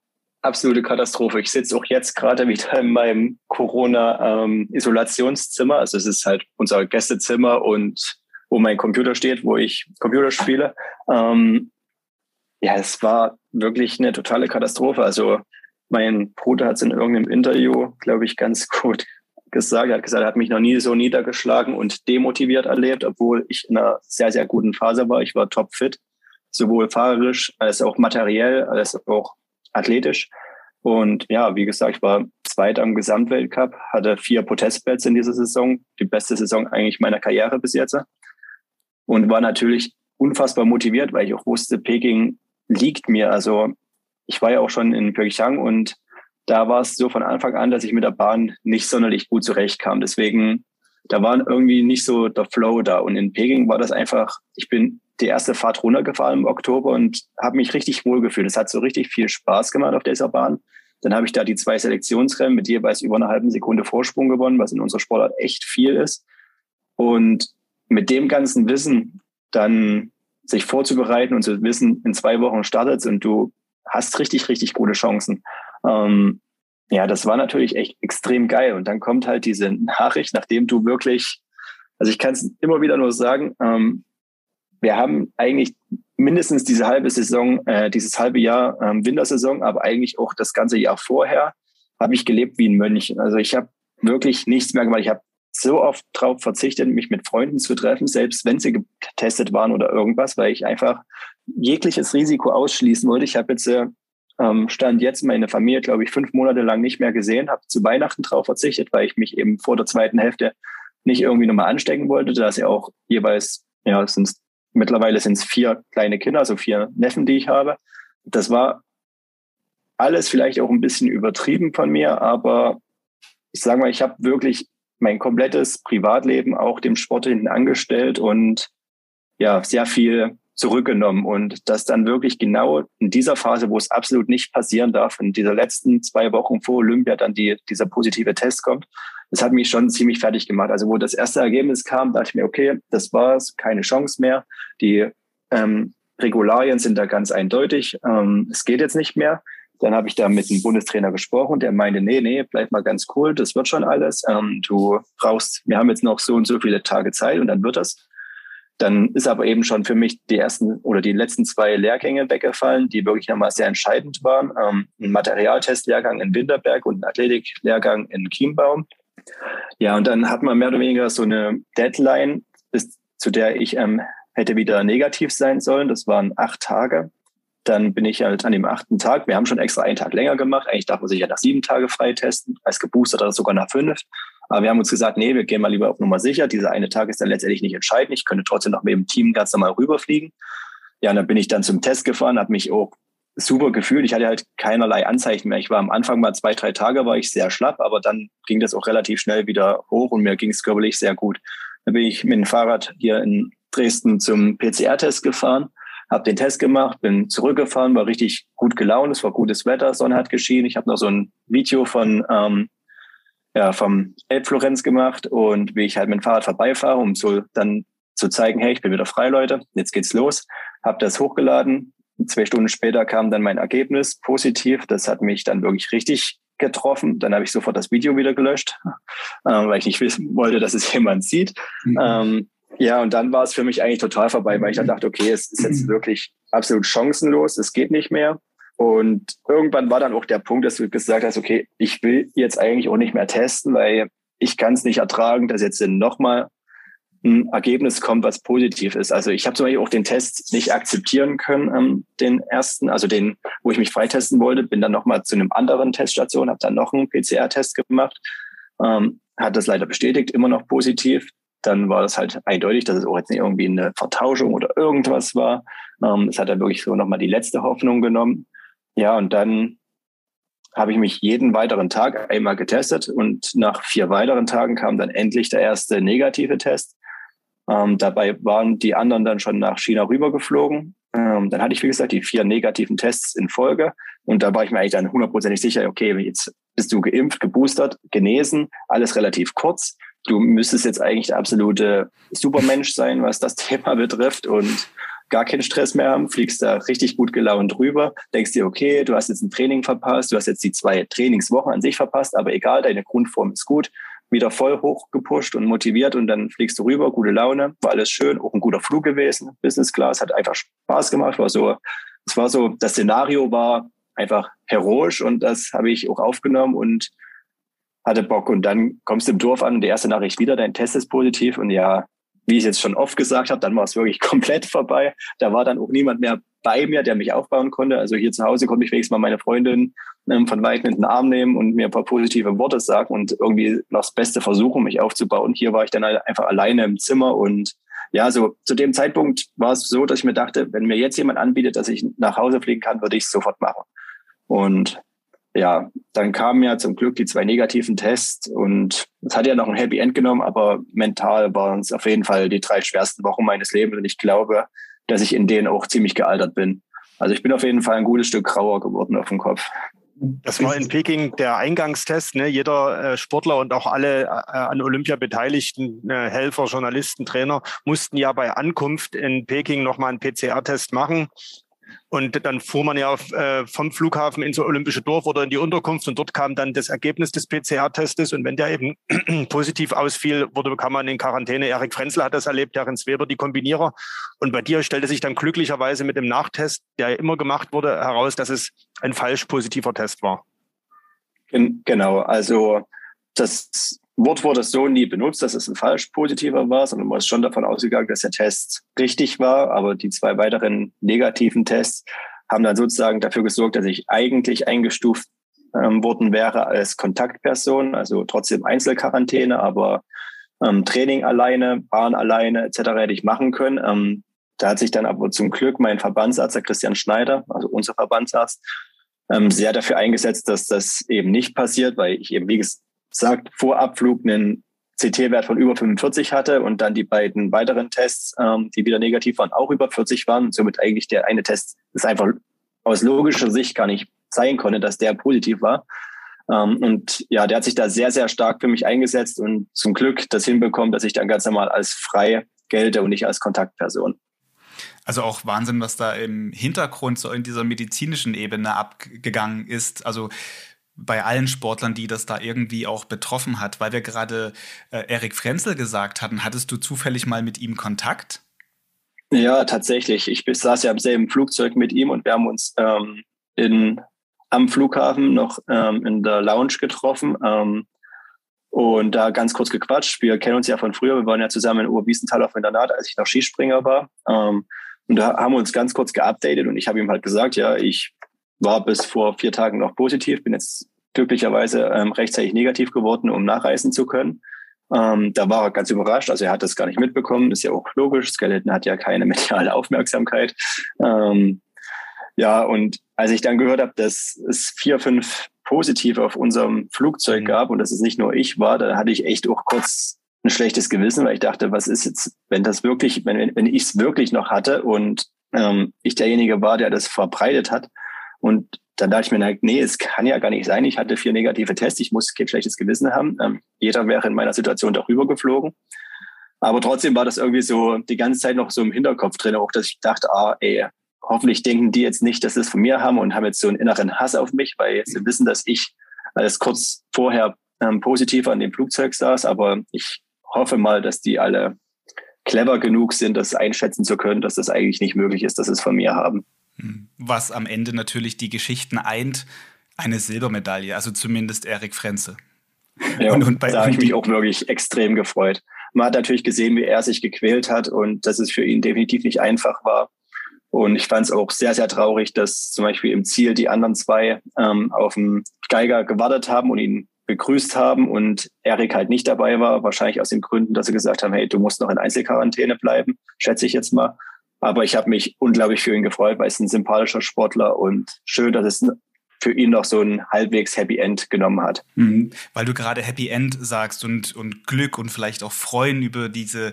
absolute Katastrophe. Ich sitze auch jetzt gerade wieder in meinem Corona-Isolationszimmer. Ähm, also es ist halt unser Gästezimmer und wo mein Computer steht, wo ich Computer spiele. Ähm, ja, es war wirklich eine totale Katastrophe. Also mein Bruder hat es in irgendeinem Interview, glaube ich, ganz gut gesagt. Er hat gesagt, er hat mich noch nie so niedergeschlagen und demotiviert erlebt, obwohl ich in einer sehr, sehr guten Phase war. Ich war topfit, sowohl fahrerisch als auch materiell, als auch athletisch. Und ja, wie gesagt, ich war Zweiter am Gesamtweltcup, hatte vier Protestplätze in dieser Saison, die beste Saison eigentlich meiner Karriere bis jetzt. Und war natürlich unfassbar motiviert, weil ich auch wusste, Peking liegt mir. Also ich war ja auch schon in Pyeongchang und da war es so von Anfang an, dass ich mit der Bahn nicht sonderlich gut zurechtkam. Deswegen, da war irgendwie nicht so der Flow da. Und in Peking war das einfach, ich bin die erste Fahrt runtergefahren im Oktober und habe mich richtig wohl gefühlt. Es hat so richtig viel Spaß gemacht auf dieser Bahn. Dann habe ich da die zwei Selektionsrennen mit jeweils über eine halbe Sekunde Vorsprung gewonnen, was in unserer Sportart echt viel ist. Und mit dem ganzen Wissen dann sich vorzubereiten und zu wissen, in zwei Wochen startet und du hast richtig, richtig gute Chancen. Ähm, ja, das war natürlich echt extrem geil. Und dann kommt halt diese Nachricht, nachdem du wirklich, also ich kann es immer wieder nur sagen, ähm, wir haben eigentlich mindestens diese halbe Saison, äh, dieses halbe Jahr ähm, Wintersaison, aber eigentlich auch das ganze Jahr vorher, habe ich gelebt wie ein Mönch. Also ich habe wirklich nichts mehr gemacht. Ich habe so oft darauf verzichtet, mich mit Freunden zu treffen, selbst wenn sie getestet waren oder irgendwas, weil ich einfach jegliches Risiko ausschließen wollte. Ich habe jetzt äh, ähm, stand jetzt meine Familie, glaube ich, fünf Monate lang nicht mehr gesehen, habe zu Weihnachten drauf verzichtet, weil ich mich eben vor der zweiten Hälfte nicht irgendwie nochmal anstecken wollte, dass ja auch jeweils, ja, sind mittlerweile sind es vier kleine Kinder, also vier Neffen, die ich habe. Das war alles vielleicht auch ein bisschen übertrieben von mir, aber ich sage mal, ich habe wirklich mein komplettes Privatleben auch dem Sport hinten angestellt und ja, sehr viel zurückgenommen und das dann wirklich genau in dieser Phase, wo es absolut nicht passieren darf, in dieser letzten zwei Wochen vor Olympia dann die, dieser positive Test kommt, das hat mich schon ziemlich fertig gemacht. Also wo das erste Ergebnis kam, dachte ich mir, okay, das war's, keine Chance mehr. Die ähm, Regularien sind da ganz eindeutig. Ähm, es geht jetzt nicht mehr. Dann habe ich da mit dem Bundestrainer gesprochen, der meinte, nee, nee, bleib mal ganz cool, das wird schon alles. Ähm, du brauchst, wir haben jetzt noch so und so viele Tage Zeit und dann wird das. Dann ist aber eben schon für mich die ersten oder die letzten zwei Lehrgänge weggefallen, die wirklich nochmal sehr entscheidend waren. Ähm, ein Materialtestlehrgang in Winterberg und ein Athletiklehrgang in Chiembaum. Ja, und dann hat man mehr oder weniger so eine Deadline, bis zu der ich ähm, hätte wieder negativ sein sollen. Das waren acht Tage. Dann bin ich halt an dem achten Tag. Wir haben schon extra einen Tag länger gemacht. Eigentlich darf man sich ja nach sieben Tage freitesten, als geboostert oder sogar nach fünf. Aber wir haben uns gesagt, nee, wir gehen mal lieber auf Nummer sicher. Dieser eine Tag ist dann letztendlich nicht entscheidend. Ich könnte trotzdem noch mit dem Team ganz normal rüberfliegen. Ja, und dann bin ich dann zum Test gefahren, habe mich auch super gefühlt. Ich hatte halt keinerlei Anzeichen mehr. Ich war am Anfang mal zwei, drei Tage war ich sehr schlapp, aber dann ging das auch relativ schnell wieder hoch und mir ging es körperlich sehr gut. Dann bin ich mit dem Fahrrad hier in Dresden zum PCR-Test gefahren habe den Test gemacht, bin zurückgefahren, war richtig gut gelaunt, es war gutes Wetter, Sonne hat geschienen. Ich habe noch so ein Video von ähm, ja, vom Elbflorenz gemacht und wie ich halt mit dem Fahrrad vorbeifahre, um so dann zu zeigen, hey, ich bin wieder frei, Leute, jetzt geht's los. Habe das hochgeladen. Zwei Stunden später kam dann mein Ergebnis positiv. Das hat mich dann wirklich richtig getroffen. Dann habe ich sofort das Video wieder gelöscht, äh, weil ich nicht wissen wollte, dass es jemand sieht. Mhm. Ähm, ja, und dann war es für mich eigentlich total vorbei, weil ich dann dachte, okay, es ist jetzt mhm. wirklich absolut chancenlos, es geht nicht mehr. Und irgendwann war dann auch der Punkt, dass du gesagt hast, okay, ich will jetzt eigentlich auch nicht mehr testen, weil ich kann es nicht ertragen, dass jetzt nochmal ein Ergebnis kommt, was positiv ist. Also ich habe zum Beispiel auch den Test nicht akzeptieren können, ähm, den ersten, also den, wo ich mich freitesten wollte, bin dann nochmal zu einem anderen Teststation, habe dann noch einen PCR-Test gemacht, ähm, hat das leider bestätigt, immer noch positiv dann war das halt eindeutig, dass es auch jetzt nicht irgendwie eine Vertauschung oder irgendwas war. Ähm, es hat dann wirklich so nochmal die letzte Hoffnung genommen. Ja, und dann habe ich mich jeden weiteren Tag einmal getestet und nach vier weiteren Tagen kam dann endlich der erste negative Test. Ähm, dabei waren die anderen dann schon nach China rübergeflogen. Ähm, dann hatte ich, wie gesagt, die vier negativen Tests in Folge. Und da war ich mir eigentlich dann hundertprozentig sicher, okay, jetzt bist du geimpft, geboostert, genesen, alles relativ kurz du müsstest jetzt eigentlich der absolute Supermensch sein, was das Thema betrifft und gar keinen Stress mehr haben, fliegst da richtig gut gelaunt rüber, denkst dir, okay, du hast jetzt ein Training verpasst, du hast jetzt die zwei Trainingswochen an sich verpasst, aber egal, deine Grundform ist gut, wieder voll hochgepusht und motiviert und dann fliegst du rüber, gute Laune, war alles schön, auch ein guter Flug gewesen, Business Class, hat einfach Spaß gemacht, war so, es war so, das Szenario war einfach heroisch und das habe ich auch aufgenommen und hatte Bock. Und dann kommst du im Dorf an und die erste Nachricht wieder, dein Test ist positiv. Und ja, wie ich jetzt schon oft gesagt habe, dann war es wirklich komplett vorbei. Da war dann auch niemand mehr bei mir, der mich aufbauen konnte. Also hier zu Hause konnte ich wenigstens mal meine Freundin ähm, von weitem in den Arm nehmen und mir ein paar positive Worte sagen und irgendwie noch das Beste versuchen, mich aufzubauen. Hier war ich dann halt einfach alleine im Zimmer und ja, so zu dem Zeitpunkt war es so, dass ich mir dachte, wenn mir jetzt jemand anbietet, dass ich nach Hause fliegen kann, würde ich es sofort machen. Und ja, dann kamen ja zum Glück die zwei negativen Tests und es hat ja noch ein Happy End genommen, aber mental waren es auf jeden Fall die drei schwersten Wochen meines Lebens und ich glaube, dass ich in denen auch ziemlich gealtert bin. Also ich bin auf jeden Fall ein gutes Stück grauer geworden auf dem Kopf. Das war in Peking der Eingangstest. Ne? Jeder äh, Sportler und auch alle äh, an Olympia beteiligten äh, Helfer, Journalisten, Trainer mussten ja bei Ankunft in Peking nochmal einen PCR-Test machen. Und dann fuhr man ja äh, vom Flughafen ins Olympische Dorf oder in die Unterkunft und dort kam dann das Ergebnis des PCR-Testes. Und wenn der eben positiv ausfiel, wurde, kam man in Quarantäne. Erik Frenzel hat das erlebt, Terence Weber, die Kombinierer. Und bei dir stellte sich dann glücklicherweise mit dem Nachtest, der immer gemacht wurde, heraus, dass es ein falsch positiver Test war. Genau, also das Wort wurde so nie benutzt, dass es ein falsch positiver war, sondern man ist schon davon ausgegangen, dass der Test richtig war. Aber die zwei weiteren negativen Tests haben dann sozusagen dafür gesorgt, dass ich eigentlich eingestuft ähm, worden wäre als Kontaktperson, also trotzdem Einzelquarantäne, aber ähm, Training alleine, Bahn alleine etc. hätte ich machen können. Ähm, da hat sich dann aber zum Glück mein Verbandsarzt, der Christian Schneider, also unser Verbandsarzt, ähm, sehr dafür eingesetzt, dass das eben nicht passiert, weil ich eben, wie sagt, vor Abflug einen CT-Wert von über 45 hatte und dann die beiden weiteren Tests, ähm, die wieder negativ waren, auch über 40 waren. somit eigentlich der eine Test ist einfach aus logischer Sicht gar nicht sein konnte, dass der positiv war. Ähm, und ja, der hat sich da sehr, sehr stark für mich eingesetzt und zum Glück das hinbekommen, dass ich dann ganz normal als frei gelte und nicht als Kontaktperson. Also auch Wahnsinn, was da im Hintergrund so in dieser medizinischen Ebene abgegangen ist. Also bei allen Sportlern, die das da irgendwie auch betroffen hat, weil wir gerade äh, Erik Frenzel gesagt hatten, hattest du zufällig mal mit ihm Kontakt? Ja, tatsächlich. Ich saß ja im selben Flugzeug mit ihm und wir haben uns ähm, in, am Flughafen noch ähm, in der Lounge getroffen ähm, und da ganz kurz gequatscht. Wir kennen uns ja von früher. Wir waren ja zusammen in Oberwiesenthal auf Internat, als ich noch Skispringer war. Ähm, und da haben wir uns ganz kurz geupdatet und ich habe ihm halt gesagt, ja, ich war bis vor vier Tagen noch positiv, bin jetzt glücklicherweise ähm, rechtzeitig negativ geworden, um nachreisen zu können. Ähm, da war er ganz überrascht, also er hat das gar nicht mitbekommen, ist ja auch logisch, Skeleton hat ja keine mediale Aufmerksamkeit. Ähm, ja, und als ich dann gehört habe, dass es vier, fünf Positive auf unserem Flugzeug mhm. gab und dass es nicht nur ich war, da hatte ich echt auch kurz ein schlechtes Gewissen, weil ich dachte, was ist jetzt, wenn das wirklich, wenn, wenn ich es wirklich noch hatte und ähm, ich derjenige war, der das verbreitet hat, und dann dachte ich mir, nee, es kann ja gar nicht sein. Ich hatte vier negative Tests, ich muss kein schlechtes Gewissen haben. Ähm, jeder wäre in meiner Situation darüber geflogen. Aber trotzdem war das irgendwie so die ganze Zeit noch so im Hinterkopf drin, auch dass ich dachte, ah, ey, hoffentlich denken die jetzt nicht, dass sie es von mir haben und haben jetzt so einen inneren Hass auf mich, weil sie wissen, dass ich alles kurz vorher ähm, positiv an dem Flugzeug saß. Aber ich hoffe mal, dass die alle clever genug sind, das einschätzen zu können, dass das eigentlich nicht möglich ist, dass sie es von mir haben. Was am Ende natürlich die Geschichten eint, eine Silbermedaille, also zumindest Erik Frenze. Ja, und, und bei da habe ich mich auch wirklich extrem gefreut. Man hat natürlich gesehen, wie er sich gequält hat und dass es für ihn definitiv nicht einfach war. Und ich fand es auch sehr, sehr traurig, dass zum Beispiel im Ziel die anderen zwei ähm, auf den Geiger gewartet haben und ihn begrüßt haben und Erik halt nicht dabei war. Wahrscheinlich aus den Gründen, dass sie gesagt haben, hey, du musst noch in Einzelquarantäne bleiben, schätze ich jetzt mal. Aber ich habe mich unglaublich für ihn gefreut, weil es ein sympathischer Sportler und schön, dass es für ihn noch so ein halbwegs Happy End genommen hat. Mhm. Weil du gerade Happy End sagst und, und Glück und vielleicht auch Freuen über diese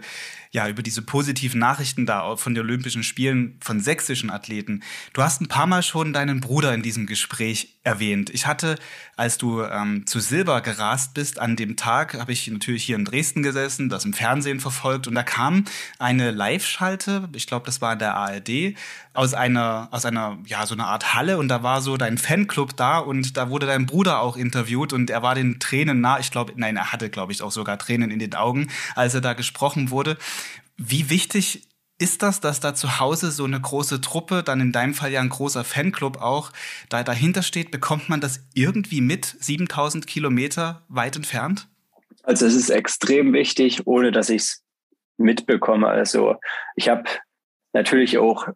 ja, über diese positiven Nachrichten da von den Olympischen Spielen von sächsischen Athleten. Du hast ein paar Mal schon deinen Bruder in diesem Gespräch erwähnt. Ich hatte, als du ähm, zu Silber gerast bist, an dem Tag habe ich natürlich hier in Dresden gesessen, das im Fernsehen verfolgt und da kam eine Live-Schalte, ich glaube, das war in der ARD, aus einer, aus einer, ja, so einer Art Halle und da war so dein Fanclub da und da wurde dein Bruder auch interviewt und er war den Tränen nah. Ich glaube, nein, er hatte, glaube ich, auch sogar Tränen in den Augen, als er da gesprochen wurde. Wie wichtig ist das, dass da zu Hause so eine große Truppe, dann in deinem Fall ja ein großer Fanclub auch, da dahinter steht? Bekommt man das irgendwie mit, 7000 Kilometer weit entfernt? Also es ist extrem wichtig, ohne dass ich es mitbekomme. Also ich habe natürlich auch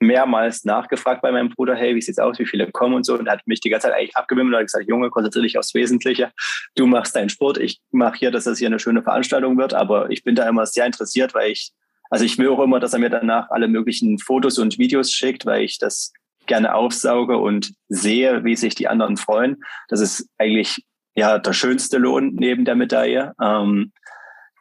mehrmals nachgefragt bei meinem Bruder, hey, wie sieht's aus, wie viele kommen und so. Und hat mich die ganze Zeit eigentlich abgewimmelt und hat gesagt, Junge, konzentriere dich aufs Wesentliche. Du machst deinen Sport, ich mache hier, dass das hier eine schöne Veranstaltung wird. Aber ich bin da immer sehr interessiert, weil ich, also ich will auch immer, dass er mir danach alle möglichen Fotos und Videos schickt, weil ich das gerne aufsauge und sehe, wie sich die anderen freuen. Das ist eigentlich ja der schönste Lohn neben der Medaille. Ähm,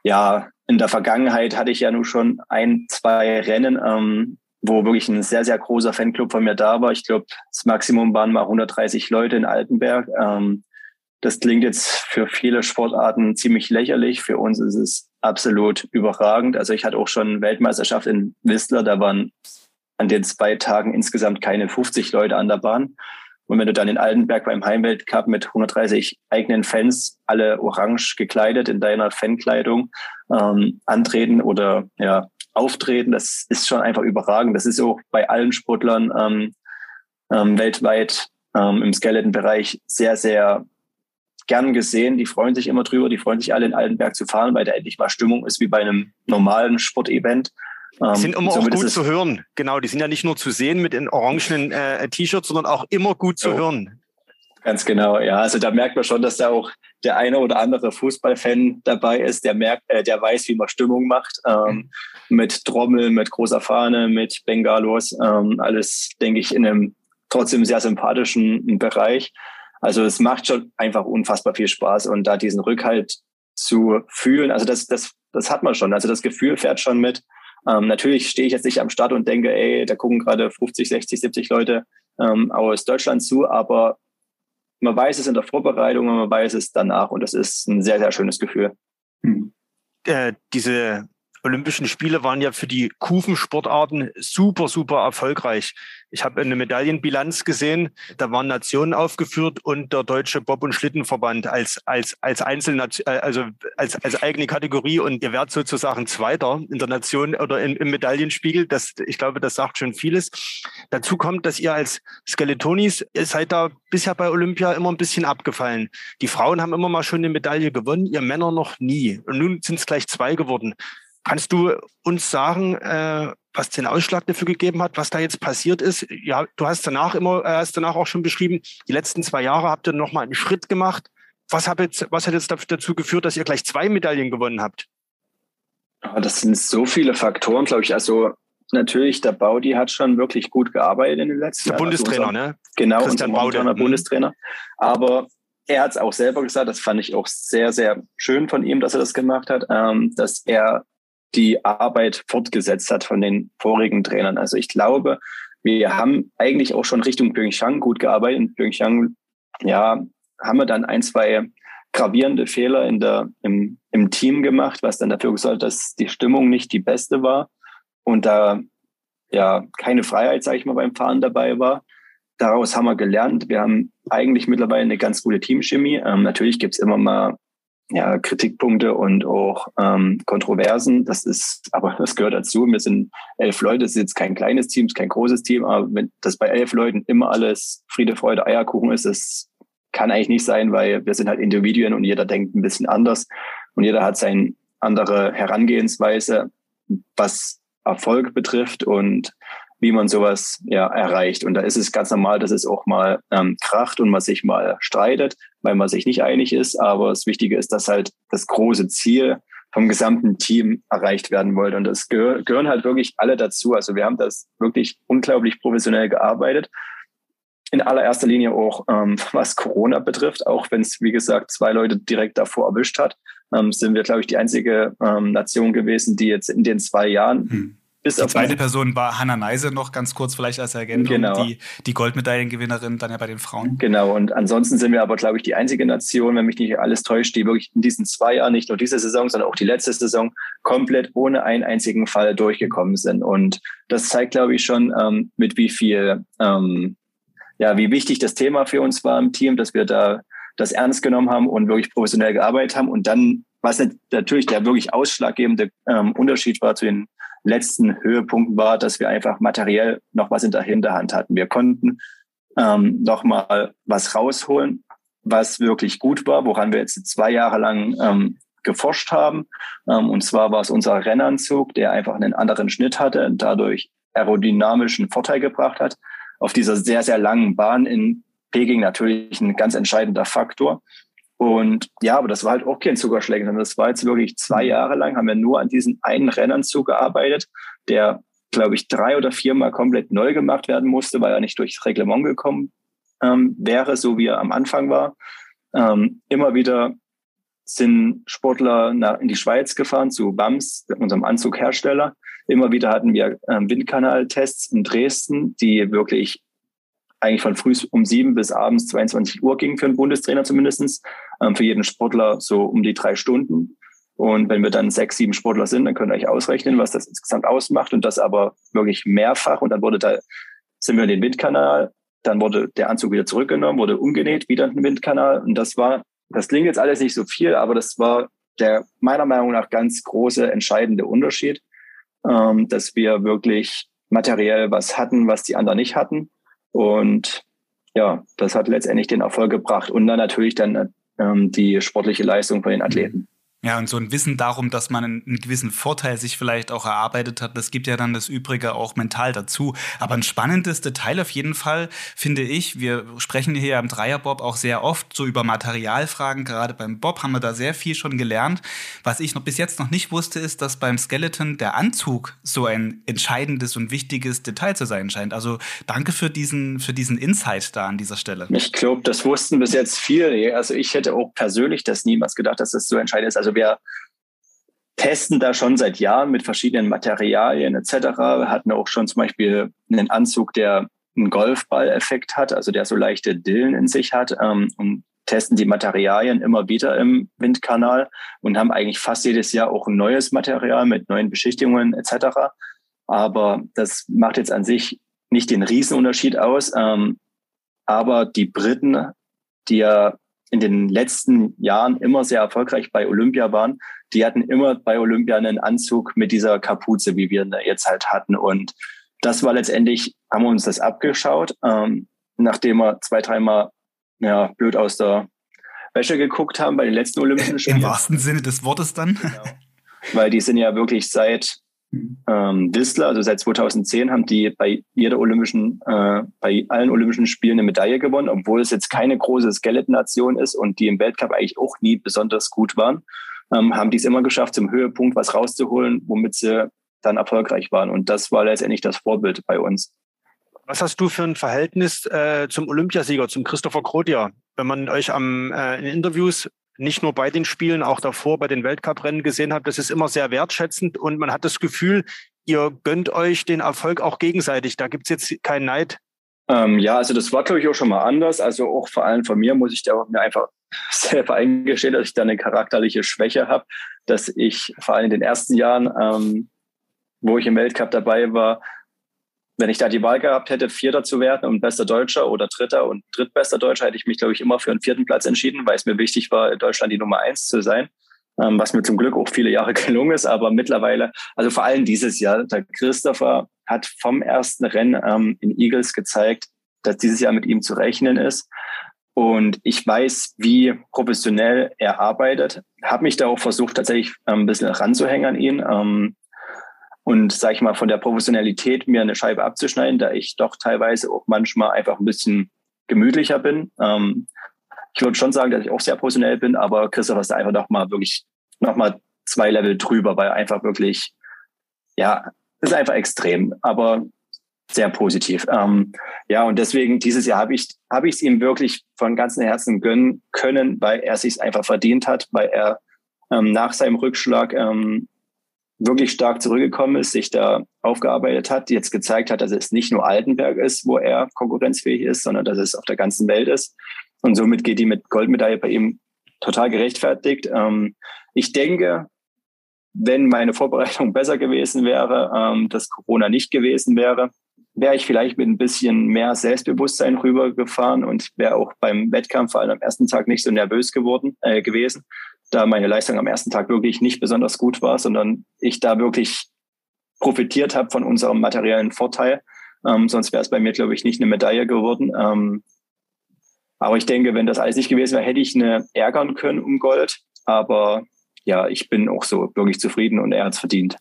ja, in der Vergangenheit hatte ich ja nun schon ein, zwei Rennen, ähm, wo wirklich ein sehr, sehr großer Fanclub von mir da war. Ich glaube, das Maximum waren mal 130 Leute in Altenberg. Ähm, das klingt jetzt für viele Sportarten ziemlich lächerlich. Für uns ist es absolut überragend. Also ich hatte auch schon Weltmeisterschaft in Whistler, da waren an den zwei Tagen insgesamt keine 50 Leute an der Bahn. Und wenn du dann in Altenberg beim Heimweltcup mit 130 eigenen Fans, alle orange gekleidet in deiner Fankleidung, ähm, antreten oder ja, auftreten, das ist schon einfach überragend. Das ist auch bei allen Sportlern ähm, ähm, weltweit ähm, im Skeleton-Bereich sehr, sehr gern gesehen. Die freuen sich immer drüber. Die freuen sich alle in Altenberg zu fahren, weil da endlich mal Stimmung ist wie bei einem normalen Sportevent. Ähm, die sind immer auch gut zu hören. Genau, die sind ja nicht nur zu sehen mit den orangenen äh, T-Shirts, sondern auch immer gut zu oh. hören. Ganz genau, ja. Also da merkt man schon, dass da auch der eine oder andere Fußballfan dabei ist, der merkt, äh, der weiß, wie man Stimmung macht. Ähm, mhm. Mit Trommel, mit großer Fahne, mit Bengalos, ähm, alles, denke ich, in einem trotzdem sehr sympathischen Bereich. Also es macht schon einfach unfassbar viel Spaß und da diesen Rückhalt zu fühlen, also das, das, das hat man schon. Also das Gefühl fährt schon mit. Ähm, natürlich stehe ich jetzt nicht am Start und denke, ey, da gucken gerade 50, 60, 70 Leute ähm, aus Deutschland zu, aber man weiß es in der Vorbereitung und man weiß es danach und das ist ein sehr, sehr schönes Gefühl. Hm. Äh, diese Olympischen Spiele waren ja für die Kufensportarten super, super erfolgreich. Ich habe eine Medaillenbilanz gesehen, da waren Nationen aufgeführt und der Deutsche Bob- und Schlittenverband als, als, als einzelne, äh, also als, als eigene Kategorie und ihr werdet sozusagen Zweiter in der Nation oder im, im Medaillenspiegel. Das, ich glaube, das sagt schon vieles. Dazu kommt, dass ihr als Skeletonis, ihr seid da bisher bei Olympia immer ein bisschen abgefallen. Die Frauen haben immer mal schon eine Medaille gewonnen, ihr Männer noch nie. Und nun sind es gleich zwei geworden. Kannst du uns sagen, äh, was den Ausschlag dafür gegeben hat, was da jetzt passiert ist? Ja, du hast danach immer, äh, hast danach auch schon beschrieben, die letzten zwei Jahre habt ihr noch mal einen Schritt gemacht. Was hat jetzt, was hat jetzt dazu geführt, dass ihr gleich zwei Medaillen gewonnen habt? Das sind so viele Faktoren, glaube ich. Also natürlich, der Baudi hat schon wirklich gut gearbeitet in den letzten Jahren. Der Bundestrainer, ne? Genau, Christian unser Baude. Mhm. Bundestrainer. Aber er hat es auch selber gesagt, das fand ich auch sehr, sehr schön von ihm, dass er das gemacht hat, ähm, dass er die Arbeit fortgesetzt hat von den vorigen Trainern. Also ich glaube, wir haben eigentlich auch schon Richtung Pyeongchang gut gearbeitet. In Pyeongchang, ja, haben wir dann ein, zwei gravierende Fehler in der, im, im Team gemacht, was dann dafür gesorgt hat, dass die Stimmung nicht die beste war und da ja keine Freiheit, sage ich mal, beim Fahren dabei war. Daraus haben wir gelernt. Wir haben eigentlich mittlerweile eine ganz gute Teamchemie. Ähm, natürlich gibt's immer mal ja, Kritikpunkte und auch ähm, Kontroversen. Das ist, aber das gehört dazu. Wir sind elf Leute, das ist jetzt kein kleines Team, ist kein großes Team, aber wenn das bei elf Leuten immer alles Friede, Freude, Eierkuchen ist, das kann eigentlich nicht sein, weil wir sind halt Individuen und jeder denkt ein bisschen anders und jeder hat seine andere Herangehensweise, was Erfolg betrifft und wie man sowas ja erreicht. Und da ist es ganz normal, dass es auch mal ähm, kracht und man sich mal streitet, weil man sich nicht einig ist. Aber das Wichtige ist, dass halt das große Ziel vom gesamten Team erreicht werden wollte. Und das gehör, gehören halt wirklich alle dazu. Also wir haben das wirklich unglaublich professionell gearbeitet. In allererster Linie auch, ähm, was Corona betrifft, auch wenn es, wie gesagt, zwei Leute direkt davor erwischt hat, ähm, sind wir, glaube ich, die einzige ähm, Nation gewesen, die jetzt in den zwei Jahren hm bis die zweite Person war Hanna Neise noch ganz kurz vielleicht als Ergänzung, genau. die, die Goldmedaillengewinnerin dann ja bei den Frauen. Genau, und ansonsten sind wir aber, glaube ich, die einzige Nation, wenn mich nicht alles täuscht, die wirklich in diesen zwei Jahren, nicht nur diese Saison, sondern auch die letzte Saison, komplett ohne einen einzigen Fall durchgekommen sind. Und das zeigt, glaube ich, schon, ähm, mit wie viel, ähm, ja, wie wichtig das Thema für uns war im Team, dass wir da das ernst genommen haben und wirklich professionell gearbeitet haben und dann was natürlich der wirklich ausschlaggebende ähm, Unterschied war zu den letzten Höhepunkt war, dass wir einfach materiell noch was in der Hinterhand hatten. Wir konnten ähm, noch mal was rausholen, was wirklich gut war, woran wir jetzt zwei Jahre lang ähm, geforscht haben. Ähm, und zwar war es unser Rennanzug, der einfach einen anderen Schnitt hatte und dadurch aerodynamischen Vorteil gebracht hat. Auf dieser sehr, sehr langen Bahn in Peking natürlich ein ganz entscheidender Faktor. Und ja, aber das war halt auch kein Zuckerschläger, sondern das war jetzt wirklich zwei mhm. Jahre lang, haben wir nur an diesen einen Rennanzug gearbeitet, der, glaube ich, drei oder viermal komplett neu gemacht werden musste, weil er nicht durchs Reglement gekommen ähm, wäre, so wie er am Anfang war. Ähm, immer wieder sind Sportler nach, in die Schweiz gefahren zu BAMS, unserem Anzughersteller. Immer wieder hatten wir ähm, Windkanaltests in Dresden, die wirklich eigentlich von früh um sieben bis abends 22 Uhr ging für einen Bundestrainer zumindestens ähm, für jeden Sportler so um die drei Stunden. Und wenn wir dann sechs, sieben Sportler sind, dann könnt ihr euch ausrechnen, was das insgesamt ausmacht und das aber wirklich mehrfach. Und dann wurde da, sind wir in den Windkanal, dann wurde der Anzug wieder zurückgenommen, wurde umgenäht, wieder in den Windkanal. Und das war, das klingt jetzt alles nicht so viel, aber das war der meiner Meinung nach ganz große, entscheidende Unterschied, ähm, dass wir wirklich materiell was hatten, was die anderen nicht hatten. Und ja, das hat letztendlich den Erfolg gebracht. Und dann natürlich dann ähm, die sportliche Leistung von den Athleten. Ja, und so ein Wissen darum, dass man einen gewissen Vorteil sich vielleicht auch erarbeitet hat, das gibt ja dann das Übrige auch mental dazu. Aber ein spannendes Detail auf jeden Fall finde ich, wir sprechen hier am Dreierbob auch sehr oft so über Materialfragen. Gerade beim Bob haben wir da sehr viel schon gelernt. Was ich noch bis jetzt noch nicht wusste, ist, dass beim Skeleton der Anzug so ein entscheidendes und wichtiges Detail zu sein scheint. Also danke für diesen, für diesen Insight da an dieser Stelle. Ich glaube, das wussten bis jetzt viele. Also ich hätte auch persönlich das niemals gedacht, dass das so entscheidend ist. Also wir testen da schon seit Jahren mit verschiedenen Materialien etc. Wir hatten auch schon zum Beispiel einen Anzug, der einen Golfball-Effekt hat, also der so leichte Dillen in sich hat ähm, und testen die Materialien immer wieder im Windkanal und haben eigentlich fast jedes Jahr auch ein neues Material mit neuen Beschichtungen etc. Aber das macht jetzt an sich nicht den Riesenunterschied aus. Ähm, aber die Briten, die ja in den letzten Jahren immer sehr erfolgreich bei Olympia waren, die hatten immer bei Olympia einen Anzug mit dieser Kapuze, wie wir jetzt halt hatten. Und das war letztendlich, haben wir uns das abgeschaut, ähm, nachdem wir zwei, dreimal ja, blöd aus der Wäsche geguckt haben bei den letzten Olympischen Spielen. Im wahrsten Sinne des Wortes dann. Genau. Weil die sind ja wirklich seit ähm, Whistler, also seit 2010 haben die bei jeder olympischen, äh, bei allen Olympischen Spielen eine Medaille gewonnen, obwohl es jetzt keine große Skeleton-Nation ist und die im Weltcup eigentlich auch nie besonders gut waren, ähm, haben die es immer geschafft, zum Höhepunkt was rauszuholen, womit sie dann erfolgreich waren. Und das war letztendlich das Vorbild bei uns. Was hast du für ein Verhältnis äh, zum Olympiasieger, zum Christopher Krodia? Wenn man euch am, äh, in Interviews nicht nur bei den Spielen, auch davor bei den Weltcuprennen gesehen habe, das ist immer sehr wertschätzend und man hat das Gefühl, ihr gönnt euch den Erfolg auch gegenseitig. Da gibt es jetzt keinen Neid. Ähm, ja, also das war, glaube ich, auch schon mal anders. Also auch vor allem von mir muss ich da mir einfach selber eingestehen, dass ich da eine charakterliche Schwäche habe, dass ich vor allem in den ersten Jahren, ähm, wo ich im Weltcup dabei war, wenn ich da die Wahl gehabt hätte, Vierter zu werden und bester Deutscher oder Dritter und drittbester Deutscher, hätte ich mich, glaube ich, immer für einen vierten Platz entschieden, weil es mir wichtig war, in Deutschland die Nummer eins zu sein. Ähm, was mir zum Glück auch viele Jahre gelungen ist, aber mittlerweile, also vor allem dieses Jahr, der Christopher hat vom ersten Rennen ähm, in Eagles gezeigt, dass dieses Jahr mit ihm zu rechnen ist. Und ich weiß, wie professionell er arbeitet. Habe mich da auch versucht, tatsächlich ähm, ein bisschen ranzuhängen an ihn. Ähm, und sage ich mal von der Professionalität mir eine Scheibe abzuschneiden, da ich doch teilweise auch manchmal einfach ein bisschen gemütlicher bin. Ähm, ich würde schon sagen, dass ich auch sehr professionell bin, aber Christoph ist einfach noch mal wirklich noch mal zwei Level drüber, weil einfach wirklich ja ist einfach extrem, aber sehr positiv. Ähm, ja und deswegen dieses Jahr habe ich habe ich es ihm wirklich von ganzem Herzen gönnen können, weil er sich einfach verdient hat, weil er ähm, nach seinem Rückschlag ähm, wirklich stark zurückgekommen ist, sich da aufgearbeitet hat, jetzt gezeigt hat, dass es nicht nur Altenberg ist, wo er konkurrenzfähig ist, sondern dass es auf der ganzen Welt ist. Und somit geht die mit Goldmedaille bei ihm total gerechtfertigt. Ähm, ich denke, wenn meine Vorbereitung besser gewesen wäre, ähm, dass Corona nicht gewesen wäre, wäre ich vielleicht mit ein bisschen mehr Selbstbewusstsein rübergefahren und wäre auch beim Wettkampf vor allem am ersten Tag nicht so nervös geworden äh, gewesen da meine Leistung am ersten Tag wirklich nicht besonders gut war, sondern ich da wirklich profitiert habe von unserem materiellen Vorteil. Ähm, sonst wäre es bei mir, glaube ich, nicht eine Medaille geworden. Ähm, aber ich denke, wenn das alles nicht gewesen wäre, hätte ich eine ärgern können um Gold. Aber ja, ich bin auch so wirklich zufrieden und er hat es verdient.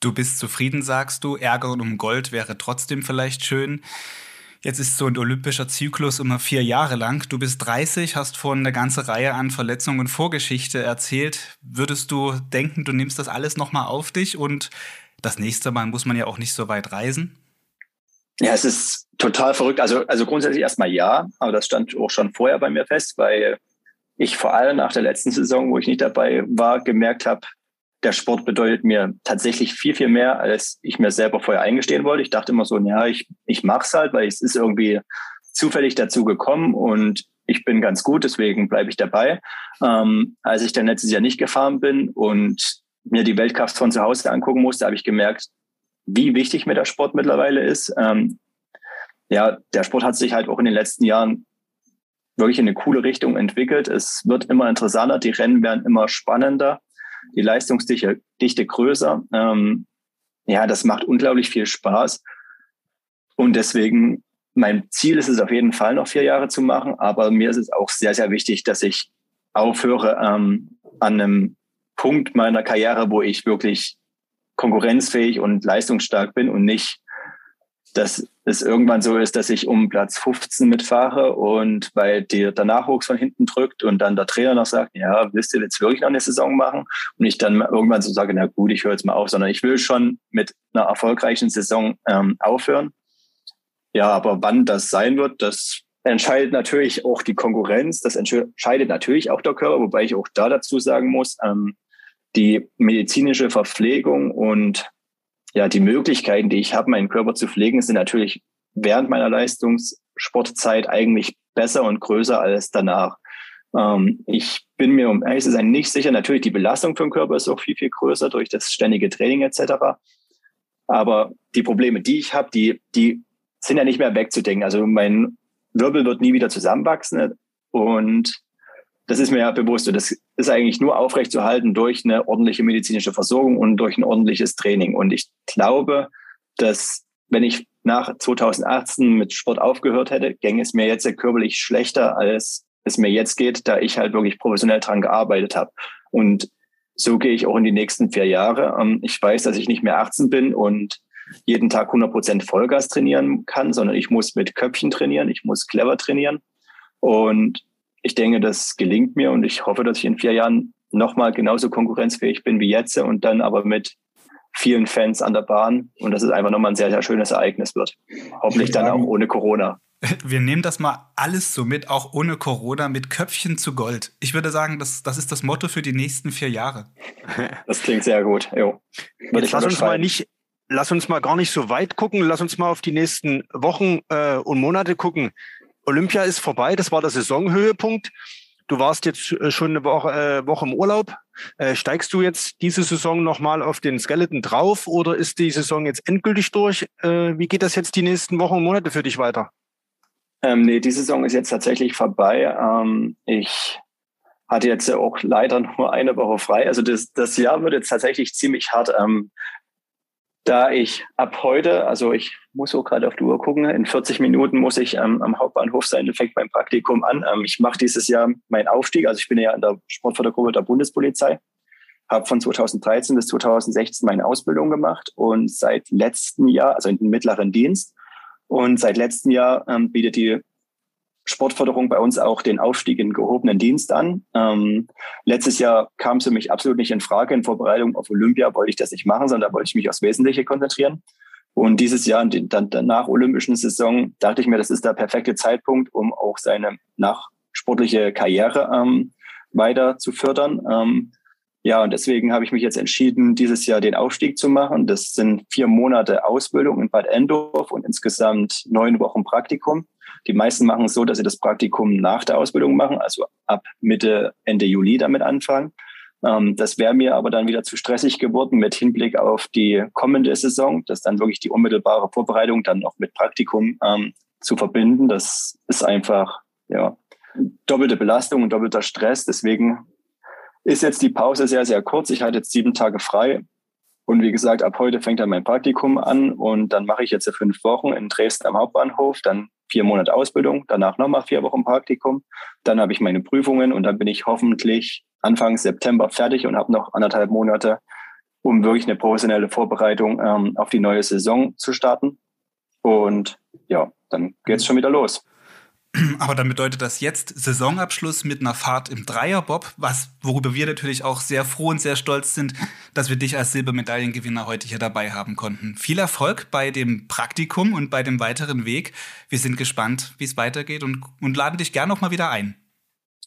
Du bist zufrieden, sagst du. Ärgern um Gold wäre trotzdem vielleicht schön. Jetzt ist so ein olympischer Zyklus immer vier Jahre lang. Du bist 30, hast vorhin eine ganze Reihe an Verletzungen und Vorgeschichte erzählt. Würdest du denken, du nimmst das alles nochmal auf dich und das nächste Mal muss man ja auch nicht so weit reisen? Ja, es ist total verrückt. Also, also grundsätzlich erstmal ja, aber das stand auch schon vorher bei mir fest, weil ich vor allem nach der letzten Saison, wo ich nicht dabei war, gemerkt habe, der Sport bedeutet mir tatsächlich viel, viel mehr, als ich mir selber vorher eingestehen wollte. Ich dachte immer so, ja, ich, ich mache es halt, weil es ist irgendwie zufällig dazu gekommen und ich bin ganz gut, deswegen bleibe ich dabei. Ähm, als ich dann letztes Jahr nicht gefahren bin und mir die Weltkraft von zu Hause angucken musste, habe ich gemerkt, wie wichtig mir der Sport mittlerweile ist. Ähm, ja, der Sport hat sich halt auch in den letzten Jahren wirklich in eine coole Richtung entwickelt. Es wird immer interessanter, die Rennen werden immer spannender, die Leistungsdichte Dichte größer. Ähm, ja, das macht unglaublich viel Spaß. Und deswegen, mein Ziel ist es auf jeden Fall noch vier Jahre zu machen, aber mir ist es auch sehr, sehr wichtig, dass ich aufhöre ähm, an einem Punkt meiner Karriere, wo ich wirklich konkurrenzfähig und leistungsstark bin und nicht, dass es irgendwann so ist, dass ich um Platz 15 mitfahre und weil dir der Nachwuchs von hinten drückt und dann der Trainer noch sagt, ja, willst du jetzt wirklich noch eine Saison machen? Und ich dann irgendwann so sage, na gut, ich höre jetzt mal auf, sondern ich will schon mit einer erfolgreichen Saison ähm, aufhören. Ja, aber wann das sein wird, das entscheidet natürlich auch die Konkurrenz, das entscheidet natürlich auch der Körper, wobei ich auch da dazu sagen muss, ähm, die medizinische Verpflegung und ja, die Möglichkeiten, die ich habe, meinen Körper zu pflegen, sind natürlich während meiner Leistungssportzeit eigentlich besser und größer als danach. Ähm, ich bin mir, um ehrlich zu sein, nicht sicher. Natürlich, die Belastung für den Körper ist auch viel, viel größer durch das ständige Training etc. Aber die Probleme, die ich habe, die, die sind ja nicht mehr wegzudenken. Also mein Wirbel wird nie wieder zusammenwachsen und das ist mir ja bewusst. Und das ist eigentlich nur aufrechtzuerhalten durch eine ordentliche medizinische Versorgung und durch ein ordentliches Training. Und ich glaube, dass wenn ich nach 2018 mit Sport aufgehört hätte, gänge es mir jetzt körperlich schlechter, als es mir jetzt geht, da ich halt wirklich professionell dran gearbeitet habe. Und so gehe ich auch in die nächsten vier Jahre. Ähm, ich weiß, dass ich nicht mehr 18 bin und jeden Tag 100 Prozent Vollgas trainieren kann, sondern ich muss mit Köpfchen trainieren, ich muss clever trainieren. Und ich denke, das gelingt mir und ich hoffe, dass ich in vier Jahren nochmal genauso konkurrenzfähig bin wie jetzt und dann aber mit vielen Fans an der Bahn und dass es einfach nochmal ein sehr, sehr schönes Ereignis wird. Hoffentlich dann auch ohne Corona. Wir nehmen das mal alles so mit, auch ohne Corona, mit Köpfchen zu Gold. Ich würde sagen, das, das ist das Motto für die nächsten vier Jahre. Das klingt sehr gut. Jo. Jetzt lass uns mal nicht, lass uns mal gar nicht so weit gucken. Lass uns mal auf die nächsten Wochen äh, und Monate gucken. Olympia ist vorbei, das war der Saisonhöhepunkt. Du warst jetzt äh, schon eine Woche, äh, Woche im Urlaub. Äh, steigst du jetzt diese Saison nochmal auf den Skeleton drauf oder ist die Saison jetzt endgültig durch? Äh, wie geht das jetzt die nächsten Wochen und Monate für dich weiter? Ähm, nee, die Saison ist jetzt tatsächlich vorbei. Ähm, ich hatte jetzt auch leider nur eine Woche frei. Also das, das Jahr wird jetzt tatsächlich ziemlich hart. Ähm, da ich ab heute, also ich muss so gerade auf die Uhr gucken, in 40 Minuten muss ich ähm, am Hauptbahnhof sein, dann fängt mein Praktikum an. Ähm, ich mache dieses Jahr meinen Aufstieg, also ich bin ja in der Sportfördergruppe der Bundespolizei, habe von 2013 bis 2016 meine Ausbildung gemacht und seit letzten Jahr, also in den mittleren Dienst, und seit letztem Jahr ähm, bietet die Sportförderung bei uns auch den Aufstieg in gehobenen Dienst an. Ähm, letztes Jahr kam es für mich absolut nicht in Frage. In Vorbereitung auf Olympia wollte ich das nicht machen, sondern da wollte ich mich aufs Wesentliche konzentrieren. Und dieses Jahr, dann danach olympischen Saison, dachte ich mir, das ist der perfekte Zeitpunkt, um auch seine nachsportliche Karriere ähm, weiter zu fördern. Ähm, ja, und deswegen habe ich mich jetzt entschieden, dieses Jahr den Aufstieg zu machen. Das sind vier Monate Ausbildung in Bad Endorf und insgesamt neun Wochen Praktikum. Die meisten machen es so, dass sie das Praktikum nach der Ausbildung machen, also ab Mitte, Ende Juli damit anfangen. Ähm, das wäre mir aber dann wieder zu stressig geworden mit Hinblick auf die kommende Saison, dass dann wirklich die unmittelbare Vorbereitung dann noch mit Praktikum ähm, zu verbinden. Das ist einfach ja doppelte Belastung und doppelter Stress. Deswegen ist jetzt die Pause sehr, sehr kurz. Ich hatte jetzt sieben Tage frei. Und wie gesagt, ab heute fängt dann mein Praktikum an und dann mache ich jetzt fünf Wochen in Dresden am Hauptbahnhof, dann vier Monate Ausbildung, danach nochmal vier Wochen Praktikum. Dann habe ich meine Prüfungen und dann bin ich hoffentlich Anfang September fertig und habe noch anderthalb Monate, um wirklich eine professionelle Vorbereitung ähm, auf die neue Saison zu starten. Und ja, dann geht's schon wieder los. Aber dann bedeutet das jetzt Saisonabschluss mit einer Fahrt im Dreierbob, was, worüber wir natürlich auch sehr froh und sehr stolz sind, dass wir dich als Silbermedaillengewinner heute hier dabei haben konnten. Viel Erfolg bei dem Praktikum und bei dem weiteren Weg. Wir sind gespannt, wie es weitergeht und, und laden dich gern noch mal wieder ein.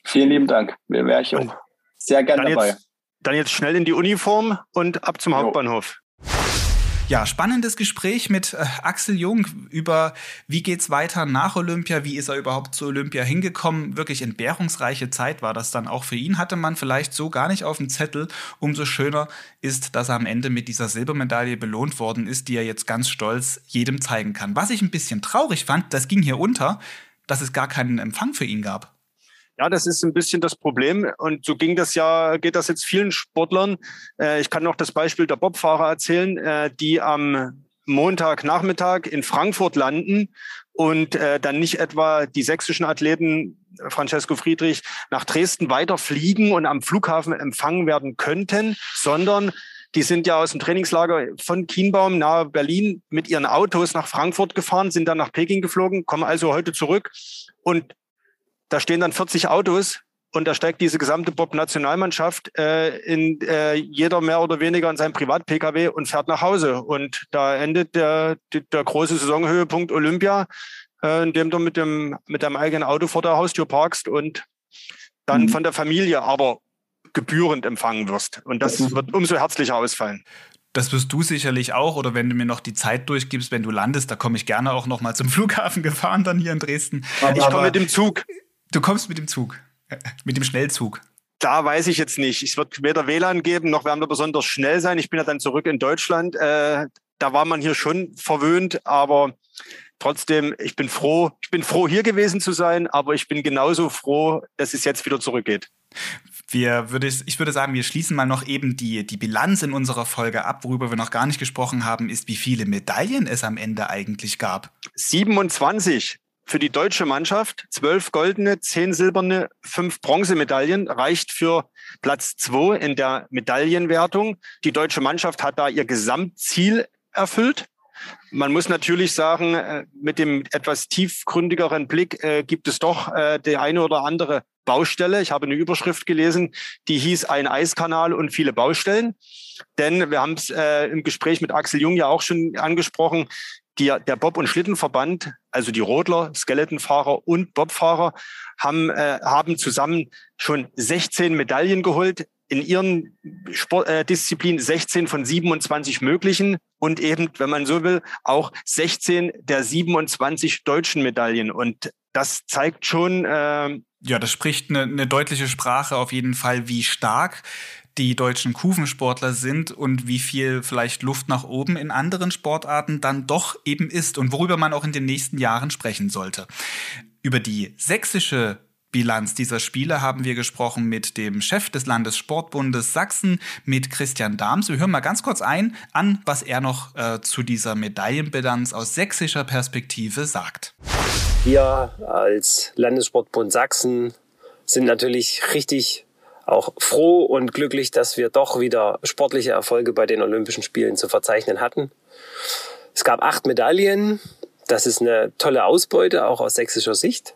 Vielen lieben Dank. Wir wären auch sehr gerne dabei. Jetzt, dann jetzt schnell in die Uniform und ab zum jo. Hauptbahnhof. Ja, spannendes Gespräch mit äh, Axel Jung über wie geht's weiter nach Olympia, wie ist er überhaupt zu Olympia hingekommen. Wirklich entbehrungsreiche Zeit war das dann auch für ihn. Hatte man vielleicht so gar nicht auf dem Zettel. Umso schöner ist, dass er am Ende mit dieser Silbermedaille belohnt worden ist, die er jetzt ganz stolz jedem zeigen kann. Was ich ein bisschen traurig fand, das ging hier unter, dass es gar keinen Empfang für ihn gab. Ja, das ist ein bisschen das Problem. Und so ging das ja, geht das jetzt vielen Sportlern. Äh, ich kann noch das Beispiel der Bobfahrer erzählen, äh, die am Montagnachmittag in Frankfurt landen und äh, dann nicht etwa die sächsischen Athleten Francesco Friedrich nach Dresden weiterfliegen und am Flughafen empfangen werden könnten, sondern die sind ja aus dem Trainingslager von Kienbaum nahe Berlin mit ihren Autos nach Frankfurt gefahren, sind dann nach Peking geflogen, kommen also heute zurück und da stehen dann 40 Autos und da steigt diese gesamte Bob-Nationalmannschaft äh, in äh, jeder mehr oder weniger in seinem Privat-Pkw und fährt nach Hause. Und da endet der, der große Saisonhöhepunkt Olympia, äh, indem du mit dem mit deinem eigenen Auto vor der Haustür parkst und dann mhm. von der Familie aber gebührend empfangen wirst. Und das mhm. wird umso herzlicher ausfallen. Das wirst du sicherlich auch, oder wenn du mir noch die Zeit durchgibst, wenn du landest, da komme ich gerne auch noch mal zum Flughafen gefahren, dann hier in Dresden. Aber ich komme mit dem Zug. Du kommst mit dem Zug, mit dem Schnellzug. Da weiß ich jetzt nicht. Es wird weder WLAN geben, noch werden wir besonders schnell sein. Ich bin ja dann zurück in Deutschland. Äh, da war man hier schon verwöhnt, aber trotzdem, ich bin froh, ich bin froh, hier gewesen zu sein, aber ich bin genauso froh, dass es jetzt wieder zurückgeht. Wir würde, ich würde sagen, wir schließen mal noch eben die, die Bilanz in unserer Folge ab. Worüber wir noch gar nicht gesprochen haben, ist, wie viele Medaillen es am Ende eigentlich gab. 27 für die deutsche Mannschaft. Zwölf goldene, zehn silberne, fünf Bronzemedaillen reicht für Platz zwei in der Medaillenwertung. Die deutsche Mannschaft hat da ihr Gesamtziel erfüllt. Man muss natürlich sagen, äh, mit dem etwas tiefgründigeren Blick äh, gibt es doch äh, die eine oder andere Baustelle. Ich habe eine Überschrift gelesen, die hieß ein Eiskanal und viele Baustellen. Denn wir haben es äh, im Gespräch mit Axel Jung ja auch schon angesprochen die, der Bob- und Schlittenverband, also die Rodler, Skeletonfahrer und Bobfahrer, haben, äh, haben zusammen schon 16 Medaillen geholt in ihren Sportdisziplinen, äh, 16 von 27 möglichen und eben, wenn man so will, auch 16 der 27 deutschen Medaillen. Und das zeigt schon. Äh, ja, das spricht eine, eine deutliche Sprache auf jeden Fall, wie stark die deutschen Kufensportler sind und wie viel vielleicht Luft nach oben in anderen Sportarten dann doch eben ist und worüber man auch in den nächsten Jahren sprechen sollte. Über die sächsische Bilanz dieser Spiele haben wir gesprochen mit dem Chef des Landessportbundes Sachsen, mit Christian Dahms. Wir hören mal ganz kurz ein an, was er noch äh, zu dieser Medaillenbilanz aus sächsischer Perspektive sagt. Wir als Landessportbund Sachsen sind natürlich richtig auch froh und glücklich, dass wir doch wieder sportliche Erfolge bei den Olympischen Spielen zu verzeichnen hatten. Es gab acht Medaillen. Das ist eine tolle Ausbeute, auch aus sächsischer Sicht.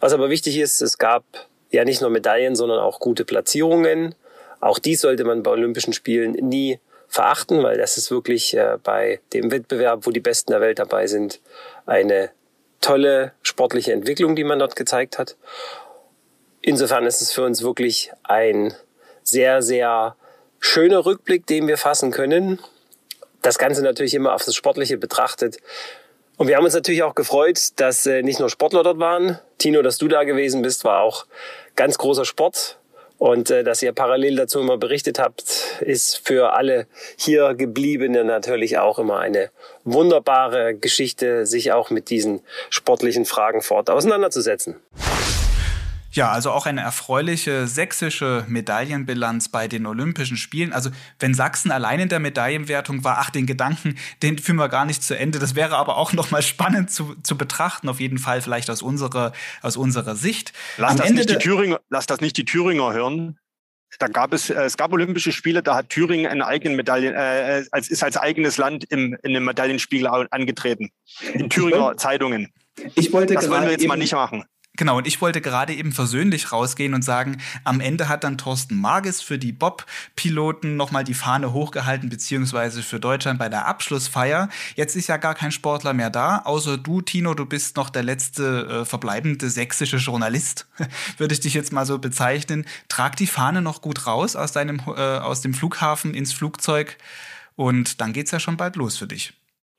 Was aber wichtig ist, es gab ja nicht nur Medaillen, sondern auch gute Platzierungen. Auch die sollte man bei Olympischen Spielen nie verachten, weil das ist wirklich äh, bei dem Wettbewerb, wo die Besten der Welt dabei sind, eine tolle sportliche Entwicklung, die man dort gezeigt hat. Insofern ist es für uns wirklich ein sehr, sehr schöner Rückblick, den wir fassen können. Das Ganze natürlich immer auf das Sportliche betrachtet. Und wir haben uns natürlich auch gefreut, dass äh, nicht nur Sportler dort waren. Tino, dass du da gewesen bist, war auch ganz großer Sport. Und äh, dass ihr parallel dazu immer berichtet habt, ist für alle hier gebliebene natürlich auch immer eine wunderbare Geschichte, sich auch mit diesen sportlichen Fragen fort auseinanderzusetzen. Ja, also auch eine erfreuliche sächsische Medaillenbilanz bei den Olympischen Spielen. Also wenn Sachsen allein in der Medaillenwertung war, ach, den Gedanken, den führen wir gar nicht zu Ende. Das wäre aber auch noch mal spannend zu, zu betrachten, auf jeden Fall vielleicht aus unserer, aus unserer Sicht. Lass das, nicht die Thüringer, lass das nicht die Thüringer hören. Da gab es, äh, es gab Olympische Spiele, da hat Thüringen einen eigenen Medaillen, äh, als, ist als eigenes Land im, in dem Medaillenspiegel angetreten. In Thüringer Zeitungen. Ich wollte das wollen wir jetzt mal nicht machen. Genau, und ich wollte gerade eben versöhnlich rausgehen und sagen, am Ende hat dann Thorsten Marges für die Bob-Piloten nochmal die Fahne hochgehalten, beziehungsweise für Deutschland bei der Abschlussfeier. Jetzt ist ja gar kein Sportler mehr da, außer du, Tino, du bist noch der letzte äh, verbleibende sächsische Journalist, würde ich dich jetzt mal so bezeichnen. Trag die Fahne noch gut raus aus deinem, äh, aus dem Flughafen ins Flugzeug Und dann geht es ja schon bald los für dich.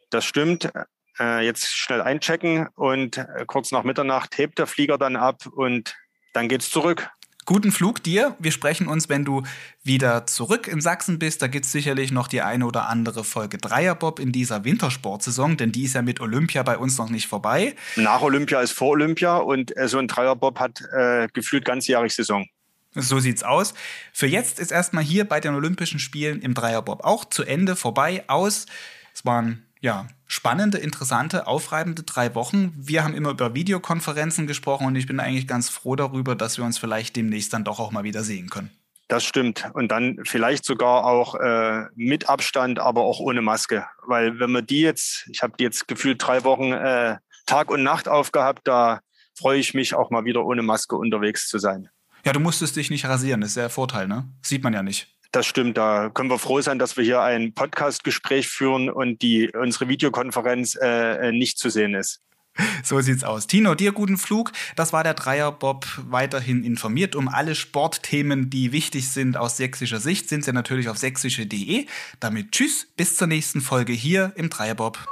Das stimmt. Äh, jetzt schnell einchecken und äh, kurz nach Mitternacht hebt der Flieger dann ab und dann geht's zurück. Guten Flug dir. Wir sprechen uns, wenn du wieder zurück in Sachsen bist. Da gibt es sicherlich noch die eine oder andere Folge Dreierbob in dieser Wintersportsaison, denn die ist ja mit Olympia bei uns noch nicht vorbei. Nach Olympia ist vor Olympia und äh, so ein Dreierbob hat äh, gefühlt ganzjährig Saison. So sieht's aus. Für jetzt ist erstmal hier bei den Olympischen Spielen im Dreierbob auch zu Ende vorbei aus. Es waren ja, spannende, interessante, aufreibende drei Wochen. Wir haben immer über Videokonferenzen gesprochen und ich bin eigentlich ganz froh darüber, dass wir uns vielleicht demnächst dann doch auch mal wieder sehen können. Das stimmt. Und dann vielleicht sogar auch äh, mit Abstand, aber auch ohne Maske. Weil wenn man die jetzt, ich habe die jetzt gefühlt drei Wochen äh, Tag und Nacht aufgehabt, da freue ich mich auch mal wieder ohne Maske unterwegs zu sein. Ja, du musstest dich nicht rasieren, das ist ja der Vorteil, ne? Sieht man ja nicht. Das stimmt, da können wir froh sein, dass wir hier ein Podcast-Gespräch führen und die, unsere Videokonferenz äh, nicht zu sehen ist. So sieht's aus. Tino, dir guten Flug. Das war der Dreierbob. Weiterhin informiert um alle Sportthemen, die wichtig sind aus sächsischer Sicht, sind sie natürlich auf sächsische.de. Damit tschüss, bis zur nächsten Folge hier im Dreierbob.